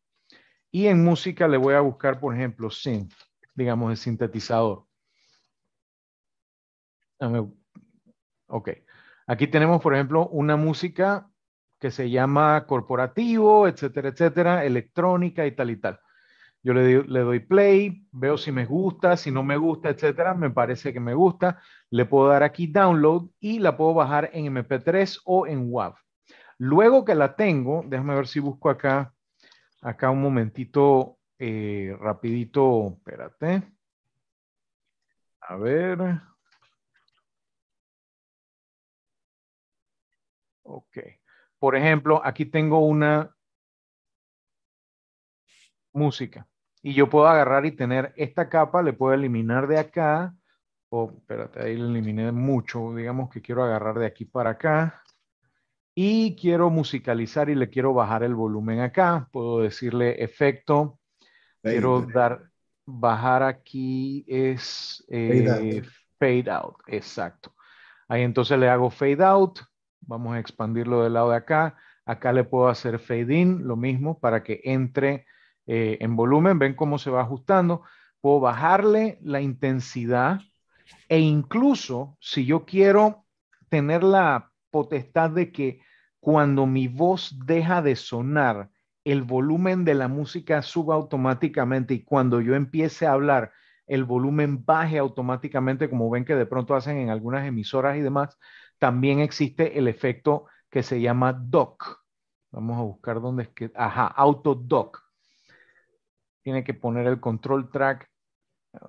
A: y en música le voy a buscar, por ejemplo, synth, digamos, el sintetizador. Ok. Aquí tenemos, por ejemplo, una música que se llama corporativo, etcétera, etcétera, electrónica y tal y tal. Yo le, le, doy play, veo si me gusta, si no me gusta, etcétera. Me parece que me gusta. Le puedo dar aquí download y la puedo bajar en MP3 o en WAV. Luego que la tengo, déjame ver si busco acá, acá un momentito, eh, rapidito, espérate. A ver. Ok. Por ejemplo, aquí tengo una música y yo puedo agarrar y tener esta capa, le puedo eliminar de acá, o espérate, ahí le eliminé mucho, digamos que quiero agarrar de aquí para acá y quiero musicalizar y le quiero bajar el volumen acá, puedo decirle efecto, quiero dar, bajar aquí es fade, out. Eh, fade out, exacto. Ahí entonces le hago fade out, vamos a expandirlo del lado de acá, acá le puedo hacer fade in, lo mismo para que entre eh, en volumen, ven cómo se va ajustando. Puedo bajarle la intensidad e incluso si yo quiero tener la potestad de que cuando mi voz deja de sonar, el volumen de la música suba automáticamente y cuando yo empiece a hablar, el volumen baje automáticamente, como ven que de pronto hacen en algunas emisoras y demás, también existe el efecto que se llama dock. Vamos a buscar dónde es que, ajá, auto dock tiene que poner el control track.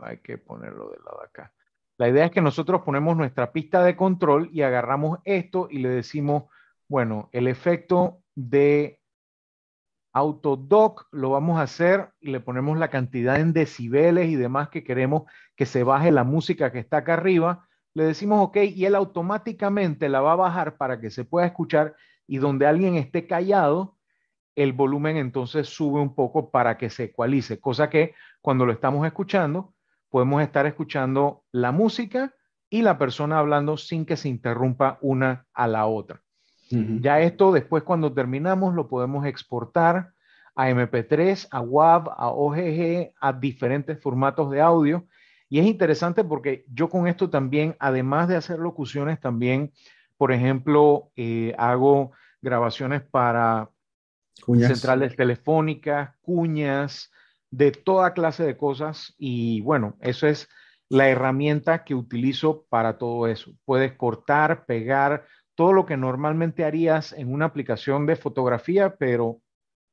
A: Hay que ponerlo del lado de acá. La idea es que nosotros ponemos nuestra pista de control y agarramos esto y le decimos, bueno, el efecto de autodoc lo vamos a hacer y le ponemos la cantidad en decibeles y demás que queremos que se baje la música que está acá arriba. Le decimos OK y él automáticamente la va a bajar para que se pueda escuchar y donde alguien esté callado, el volumen entonces sube un poco para que se ecualice, cosa que cuando lo estamos escuchando, podemos estar escuchando la música y la persona hablando sin que se interrumpa una a la otra. Ya esto después cuando terminamos lo podemos exportar a MP3, a WAV, a OGG, a diferentes formatos de audio. Y es interesante porque yo con esto también, además de hacer locuciones, también, por ejemplo, eh, hago grabaciones para centrales telefónicas, cuñas, de toda clase de cosas. Y bueno, eso es la herramienta que utilizo para todo eso. Puedes cortar, pegar, todo lo que normalmente harías en una aplicación de fotografía, pero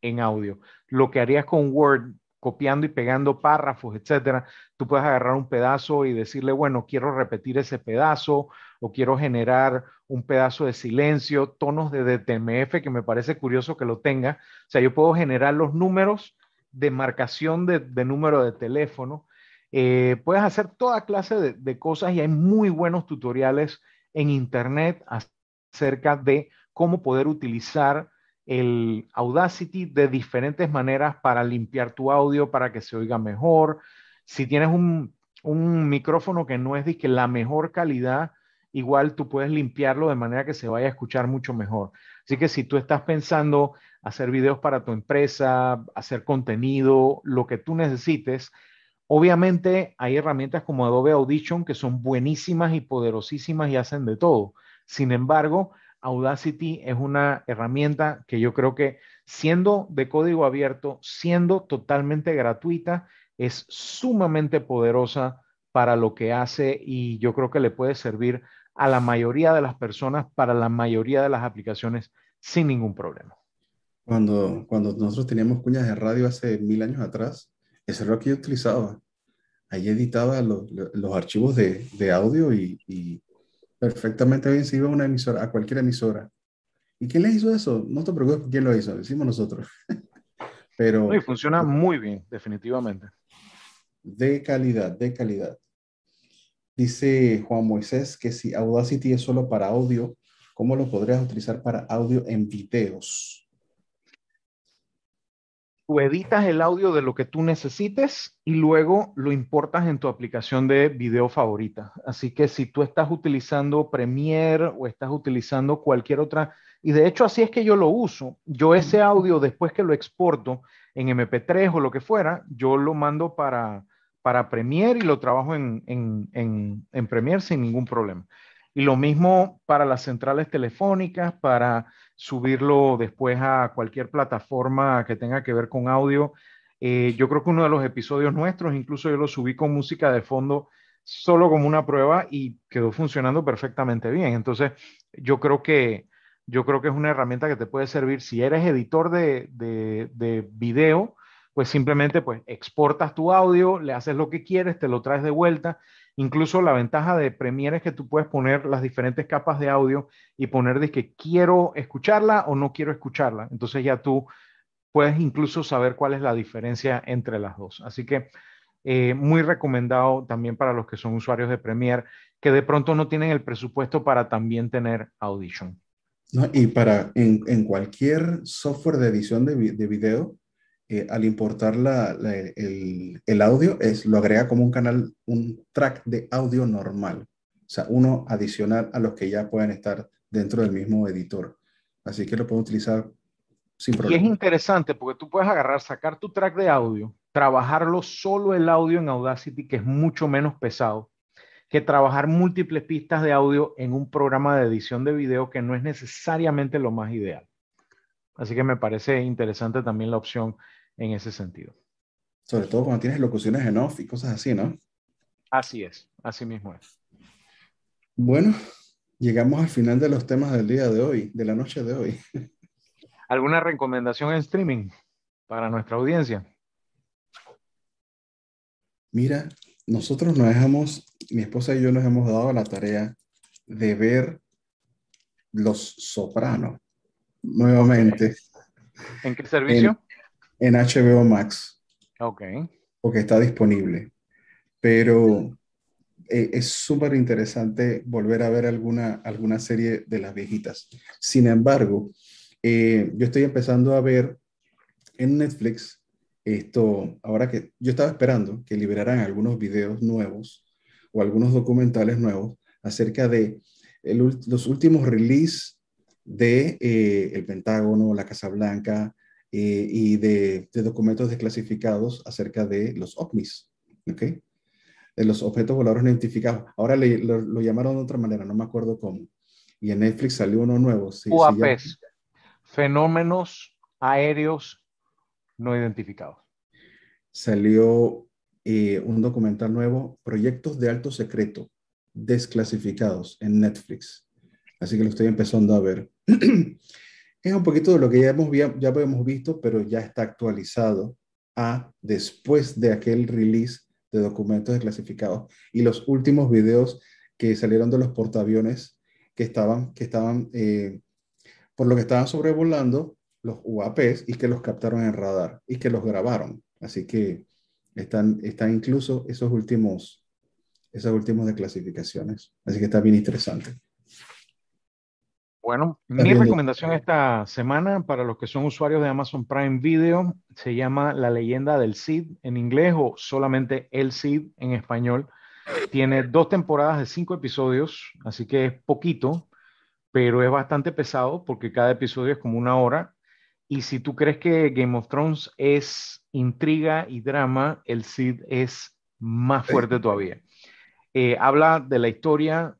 A: en audio. Lo que harías con Word, copiando y pegando párrafos, etcétera, tú puedes agarrar un pedazo y decirle, bueno, quiero repetir ese pedazo o quiero generar un pedazo de silencio, tonos de DTMF, que me parece curioso que lo tenga. O sea, yo puedo generar los números de marcación de, número de teléfono. Eh, puedes hacer toda clase de, de cosas y hay muy buenos tutoriales en Internet acerca de cómo poder utilizar el Audacity de diferentes maneras para limpiar tu audio, para que se oiga mejor. Si tienes un, micrófono que no es de la mejor calidad, igual tú puedes limpiarlo de manera que se vaya a escuchar mucho mejor. Así que si tú estás pensando hacer videos para tu empresa, hacer contenido, lo que tú necesites, obviamente hay herramientas como Adobe Audition que son buenísimas y poderosísimas y hacen de todo. Sin embargo, Audacity es una herramienta que yo creo que siendo de código abierto, siendo totalmente gratuita, es sumamente poderosa para lo que hace y yo creo que le puede servir a la mayoría de las personas para la mayoría de las aplicaciones sin ningún problema.
B: Cuando, cuando nosotros teníamos cuñas de radio hace mil años atrás, ese era lo que yo utilizaba. Ahí editaba los, archivos de, audio y perfectamente bien si iba a una emisora, a cualquier emisora. ¿Y quién le hizo eso? No te preocupes quién lo hizo, decimos nosotros. Pero...
A: y funciona muy bien, definitivamente.
B: De calidad, de calidad. Dice Juan Moisés que si Audacity es solo para audio, ¿cómo lo podrías utilizar para audio en videos?
A: Tú editas el audio de lo que tú necesites y luego lo importas en tu aplicación de video favorita. Así que si tú estás utilizando Premiere o estás utilizando cualquier otra, y de hecho así es que yo lo uso, yo ese audio después que lo exporto en MP3 o lo que fuera, yo lo mando para, para Premiere y lo trabajo en, en, en, en Premiere sin ningún problema. Y lo mismo para las centrales telefónicas, para subirlo después a cualquier plataforma que tenga que ver con audio. Eh, yo creo que uno de los episodios nuestros, incluso yo lo subí con música de fondo solo como una prueba y quedó funcionando perfectamente bien. Entonces, yo creo que, yo creo que es una herramienta que te puede servir si eres editor de, de, de video, pues simplemente pues exportas tu audio, le haces lo que quieres, te lo traes de vuelta Incluso la ventaja de Premiere es que tú puedes poner las diferentes capas de audio y poner de que quiero escucharla o no quiero escucharla. Entonces ya tú puedes incluso saber cuál es la diferencia entre las dos. Así que eh, muy recomendado también para los que son usuarios de Premiere que de pronto no tienen el presupuesto para también tener Audition.
B: y para en, cualquier software de edición de video, eh, al importar el, el, audio, es, lo agrega como un canal, un track de audio normal. O sea, uno adicional a los que ya pueden estar dentro del mismo editor. Así que lo puedo utilizar sin problema.
A: Y es interesante porque tú puedes agarrar, sacar tu track de audio, trabajarlo solo el audio en Audacity, que es mucho menos pesado, que trabajar múltiples pistas de audio en un programa de edición de video que no es necesariamente lo más ideal. Así que me parece interesante también la opción en ese sentido.
B: Sobre todo cuando tienes locuciones en off y cosas así, ¿no?
A: Así es, así mismo es.
B: Bueno, llegamos al final de los temas del día de hoy, de la noche de hoy.
A: ¿Alguna recomendación en streaming para nuestra audiencia?
B: Mira, nosotros nos dejamos, mi esposa y yo nos hemos dado la tarea de ver Los Sopranos nuevamente.
A: ¿En qué servicio?
B: En HBO Max.
A: Ok.
B: Porque está disponible. Pero eh, es súper interesante volver a ver alguna, alguna serie de las viejitas. Sin embargo, eh, yo estoy empezando a ver en Netflix esto, ahora que yo estaba esperando que liberaran algunos videos nuevos o algunos documentales nuevos acerca de los últimos releases de eh, el Pentágono, la Casa Blanca, eh, y de, documentos desclasificados acerca de los ovnis, ¿ok? De los objetos voladores no identificados. Ahora lo, llamaron de otra manera, no me acuerdo cómo. Y en Netflix salió uno nuevo.
A: Sí, UAPs, fenómenos aéreos no identificados.
B: Salió eh, un documental nuevo, Proyectos de Alto Secreto, desclasificados en Netflix. Así que lo estoy empezando a ver. es un poquito de lo que ya hemos, ya hemos visto, pero ya está actualizado a después de aquel release de documentos desclasificados y los últimos videos que salieron de los portaaviones que estaban, que estaban eh, por lo que estaban sobrevolando los UAPs y que los captaron en radar y que los grabaron. Así que están, están incluso esos últimos, esas últimas desclasificaciones. Así que está bien interesante.
A: Bueno, mi recomendación esta semana para los que son usuarios de Amazon Prime Video se llama La leyenda del Cid en inglés o solamente El Cid en español. Tiene dos temporadas de cinco episodios, así que es poquito, pero es bastante pesado porque cada episodio es como una hora. Y si tú crees que Game of Thrones es intriga y drama, El Cid es más fuerte todavía. Eh, habla de la historia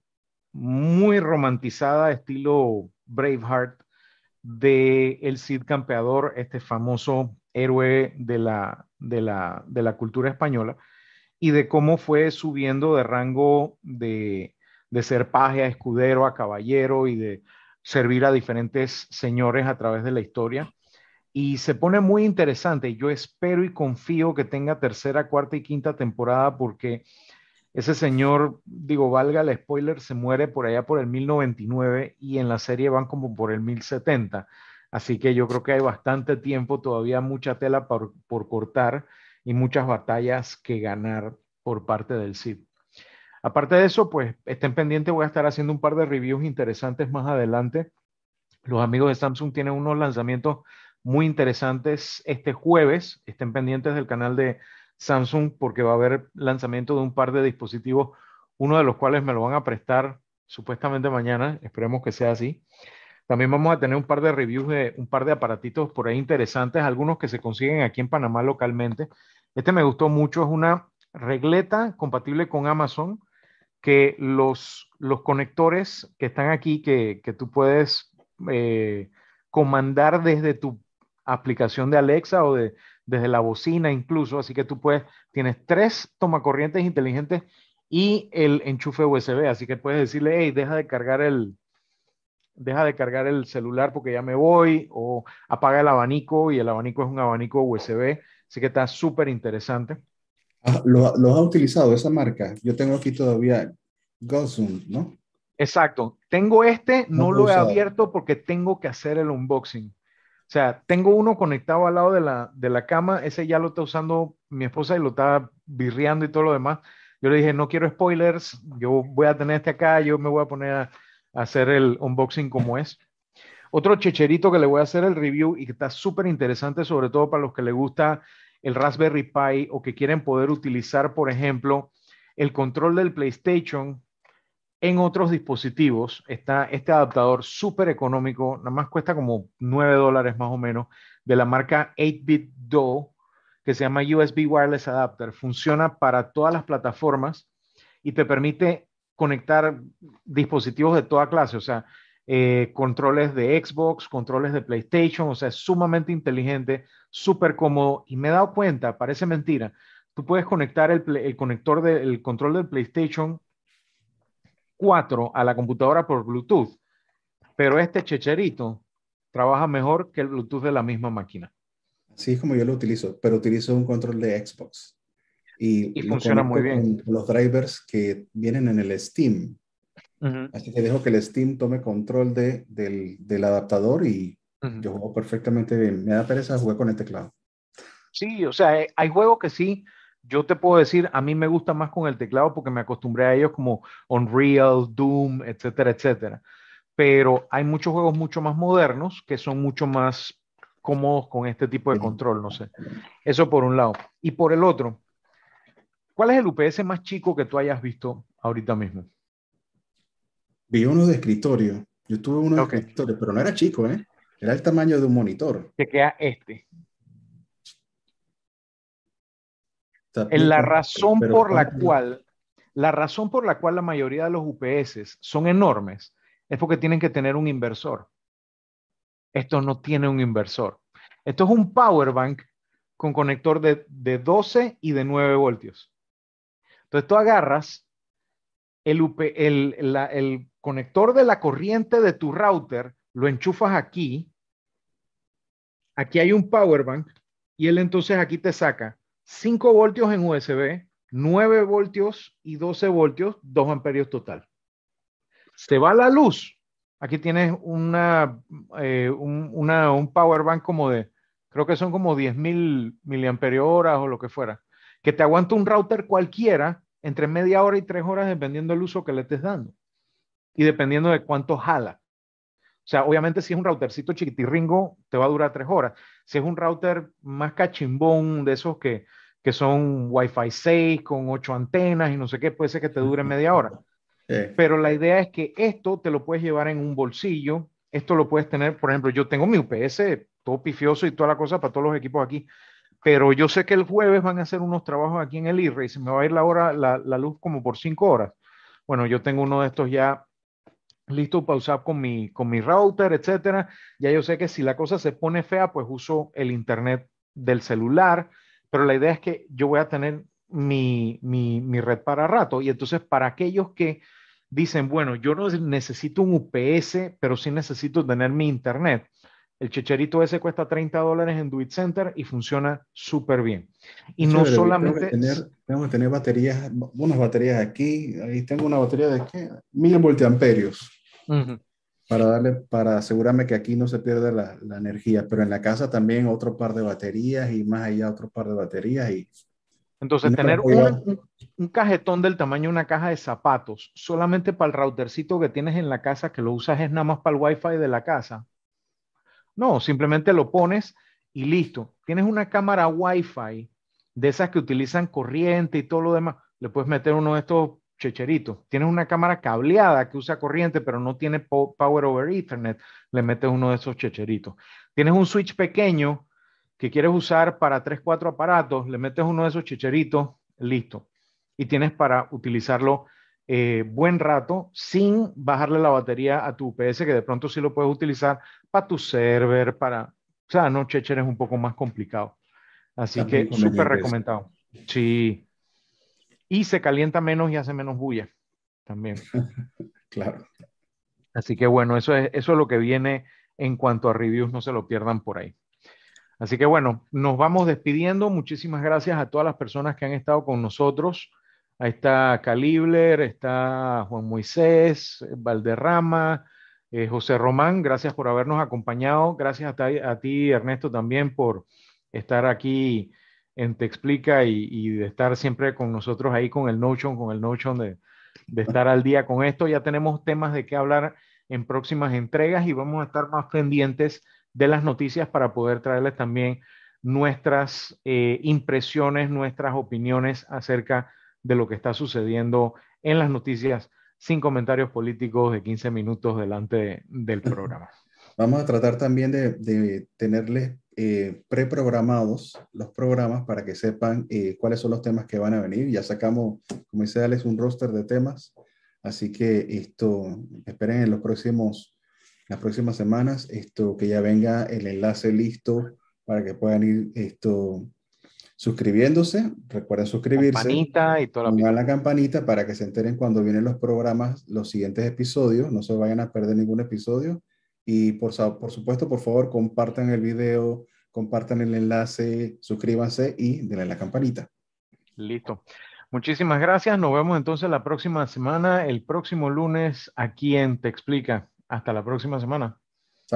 A: muy romantizada, estilo Braveheart, de el Cid Campeador, este famoso héroe de la, de la, de la cultura española, y de cómo fue subiendo de rango de, de ser paje a escudero, a caballero y de servir a diferentes señores a través de la historia. Y se pone muy interesante. Yo espero y confío que tenga tercera, cuarta y quinta temporada porque ese señor, digo, valga el spoiler, se muere por allá por el 1099 y en la serie van como por el 1070. Así que yo creo que hay bastante tiempo, todavía mucha tela por, cortar y muchas batallas que ganar por parte del Cid. Aparte de eso, pues estén pendientes, voy a estar haciendo un par de reviews interesantes más adelante. Los amigos de Samsung tienen unos lanzamientos muy interesantes este jueves. Estén pendientes del canal de Samsung porque va a haber lanzamiento de un par de dispositivos, uno de los cuales me lo van a prestar supuestamente mañana. Esperemos que sea así. También vamos a tener un par de reviews de un par de aparatitos por ahí interesantes, algunos que se consiguen aquí en Panamá localmente. Este me gustó mucho, es una regleta compatible con Amazon que los, los conectores que están aquí, que, que tú puedes eh, comandar desde tu aplicación de Alexa o de, desde la bocina incluso, así que tú puedes, tienes tres tomacorrientes inteligentes y el enchufe USB, así que puedes decirle, hey, deja de cargar el, deja de cargar el celular porque ya me voy, o apaga el abanico y el abanico es un abanico USB, así que está súper interesante.
B: Ah, ¿Lo, ¿Lo, ha utilizado esa marca? Yo tengo aquí todavía Gosum, ¿no?
A: Exacto. Tengo este, no, no lo he abierto porque tengo que hacer el unboxing. O sea, tengo uno conectado al lado de la, de la cama, ese ya lo está usando mi esposa y lo está birreando y todo lo demás. Yo le dije, no quiero spoilers, yo voy a tener este acá, yo me voy a poner a, hacer el unboxing como es. Otro checherito que le voy a hacer el review y que está súper interesante, sobre todo para los que les gusta el Raspberry Pi o que quieren poder utilizar, por ejemplo, el control del PlayStation en otros dispositivos. Está este adaptador súper económico, nada más cuesta como 9 dólares más o menos, de la marca 8-Bit Do, que se llama USB Wireless Adapter. Funciona para todas las plataformas y te permite conectar dispositivos de toda clase, o sea, eh, controles de Xbox, controles de PlayStation, o sea, es sumamente inteligente, súper cómodo y me he dado cuenta, parece mentira, tú puedes conectar el, el conector del control del PlayStation 4 a la computadora por Bluetooth, pero este checherito trabaja mejor que el Bluetooth de la misma máquina.
B: Sí, es como yo lo utilizo, pero utilizo un control de Xbox. Y,
A: y funciona muy bien.
B: los drivers que vienen en el Steam. Uh -huh. Así que dejo que el Steam tome control de, del, del adaptador y uh -huh. yo juego perfectamente bien. Me da pereza jugar con el teclado.
A: Sí, o sea, hay juegos que sí, yo te puedo decir, a mí me gusta más con el teclado porque me acostumbré a ellos como Unreal, Doom, etcétera, etcétera. Pero hay muchos juegos mucho más modernos que son mucho más cómodos con este tipo de control, no sé. Eso por un lado. Y por el otro, ¿cuál es el UPS más chico que tú hayas visto ahorita mismo?
B: Vi uno de escritorio. Yo tuve uno de escritorio, pero no era chico, ¿eh? Era el tamaño de un monitor.
A: Que queda este. En la razón por la cual, la razón por la cual la mayoría de los UPS son enormes es porque tienen que tener un inversor. Esto no tiene un inversor. Esto es un power bank con conector de, de 12 y de 9 voltios. Entonces tú agarras el, UP, el, la, el conector de la corriente de tu router, lo enchufas aquí. Aquí hay un power bank y él entonces aquí te saca 5 voltios en USB, 9 voltios y 12 voltios, 2 amperios total. Se va la luz. Aquí tienes una, eh, un, una, un power bank como de, creo que son como 10 mil miliamperios o lo que fuera, que te aguanta un router cualquiera entre media hora y tres horas dependiendo del uso que le estés dando y dependiendo de cuánto jala. O sea, obviamente si es un routercito chiquitirringo, te va a durar tres horas. Si es un router más cachimbón, de esos que, que son Wi-Fi 6 con ocho antenas y no sé qué, puede ser que te dure media hora. Sí. Pero la idea es que esto te lo puedes llevar en un bolsillo, esto lo puedes tener, por ejemplo, yo tengo mi UPS todo pifioso y toda la cosa para todos los equipos aquí, pero yo sé que el jueves van a hacer unos trabajos aquí en el e y se me va a ir la, hora, la, la luz como por cinco horas. Bueno, yo tengo uno de estos ya listo para usar con mi, con mi router, etcétera. Ya yo sé que si la cosa se pone fea, pues uso el internet del celular, pero la idea es que yo voy a tener mi, mi, mi red para rato. Y entonces, para aquellos que dicen, bueno, yo no necesito un UPS, pero sí necesito tener mi internet. El checherito ese cuesta 30 dólares en Do It Center y funciona súper bien. Y no solamente...
B: Tengo que, tener, tengo que tener baterías, unas baterías aquí, ahí tengo una batería de ¿qué? mil voltiamperios. Uh -huh. Para darle, para asegurarme que aquí no se pierde la, la, energía, pero en la casa también otro par de baterías y más allá otro par de baterías y
A: Entonces, tener un, cajetón del tamaño de una caja de zapatos solamente para el routercito que tienes en la casa, que lo usas es nada más para el wifi de la casa. No, simplemente lo pones y listo. Tienes una cámara wifi de esas que utilizan corriente y todo lo demás. Le puedes meter uno de estos checheritos. Tienes una cámara cableada que usa corriente, pero no tiene power over Ethernet. Le metes uno de esos checheritos. Tienes un switch pequeño que quieres usar para 3, 4 aparatos, le metes uno de esos chicheritos, listo. Y tienes para utilizarlo eh, buen rato sin bajarle la batería a tu UPS, que de pronto sí lo puedes utilizar para tu server, para, o sea, no, Checher es un poco más complicado. Así que súper recomendado. Sí. Y se calienta menos y hace menos bulla también.
B: claro.
A: Así que bueno, eso es, eso es lo que viene en cuanto a reviews, no se lo pierdan por ahí. Así que bueno, nos vamos despidiendo. Muchísimas gracias a todas las personas que han estado con nosotros. Ahí está Calibler, está Juan Moisés, Valderrama, eh, José Román, gracias por habernos acompañado. Gracias a, ti, Ernesto, también por estar aquí en Te Explica y, de estar siempre con nosotros ahí con el Notion, con el Notion de, de estar al día con esto. Ya tenemos temas de qué hablar en próximas entregas y vamos a estar más pendientes de las noticias para poder traerles también nuestras eh, impresiones, nuestras opiniones acerca de lo que está sucediendo en las noticias sin comentarios políticos de 15 minutos delante del programa.
B: Vamos a tratar también de, tenerles eh, preprogramados los programas para que sepan eh, cuáles son los temas que van a venir. Ya sacamos, como dice Alex, un roster de temas, así que esto, esperen en los próximos las próximas semanas, esto que ya venga el enlace listo para que puedan ir esto suscribiéndose. Recuerden suscribirse.
A: Campanita y toda
B: la, la campanita para que se enteren cuando vienen los programas, los siguientes episodios. No se vayan a perder ningún episodio. Y por, supuesto, por favor, compartan el video, compartan el enlace, suscríbanse y denle la campanita.
A: Listo. Muchísimas gracias. Nos vemos entonces la próxima semana, el próximo lunes, aquí en Te Explica. Hasta la próxima semana.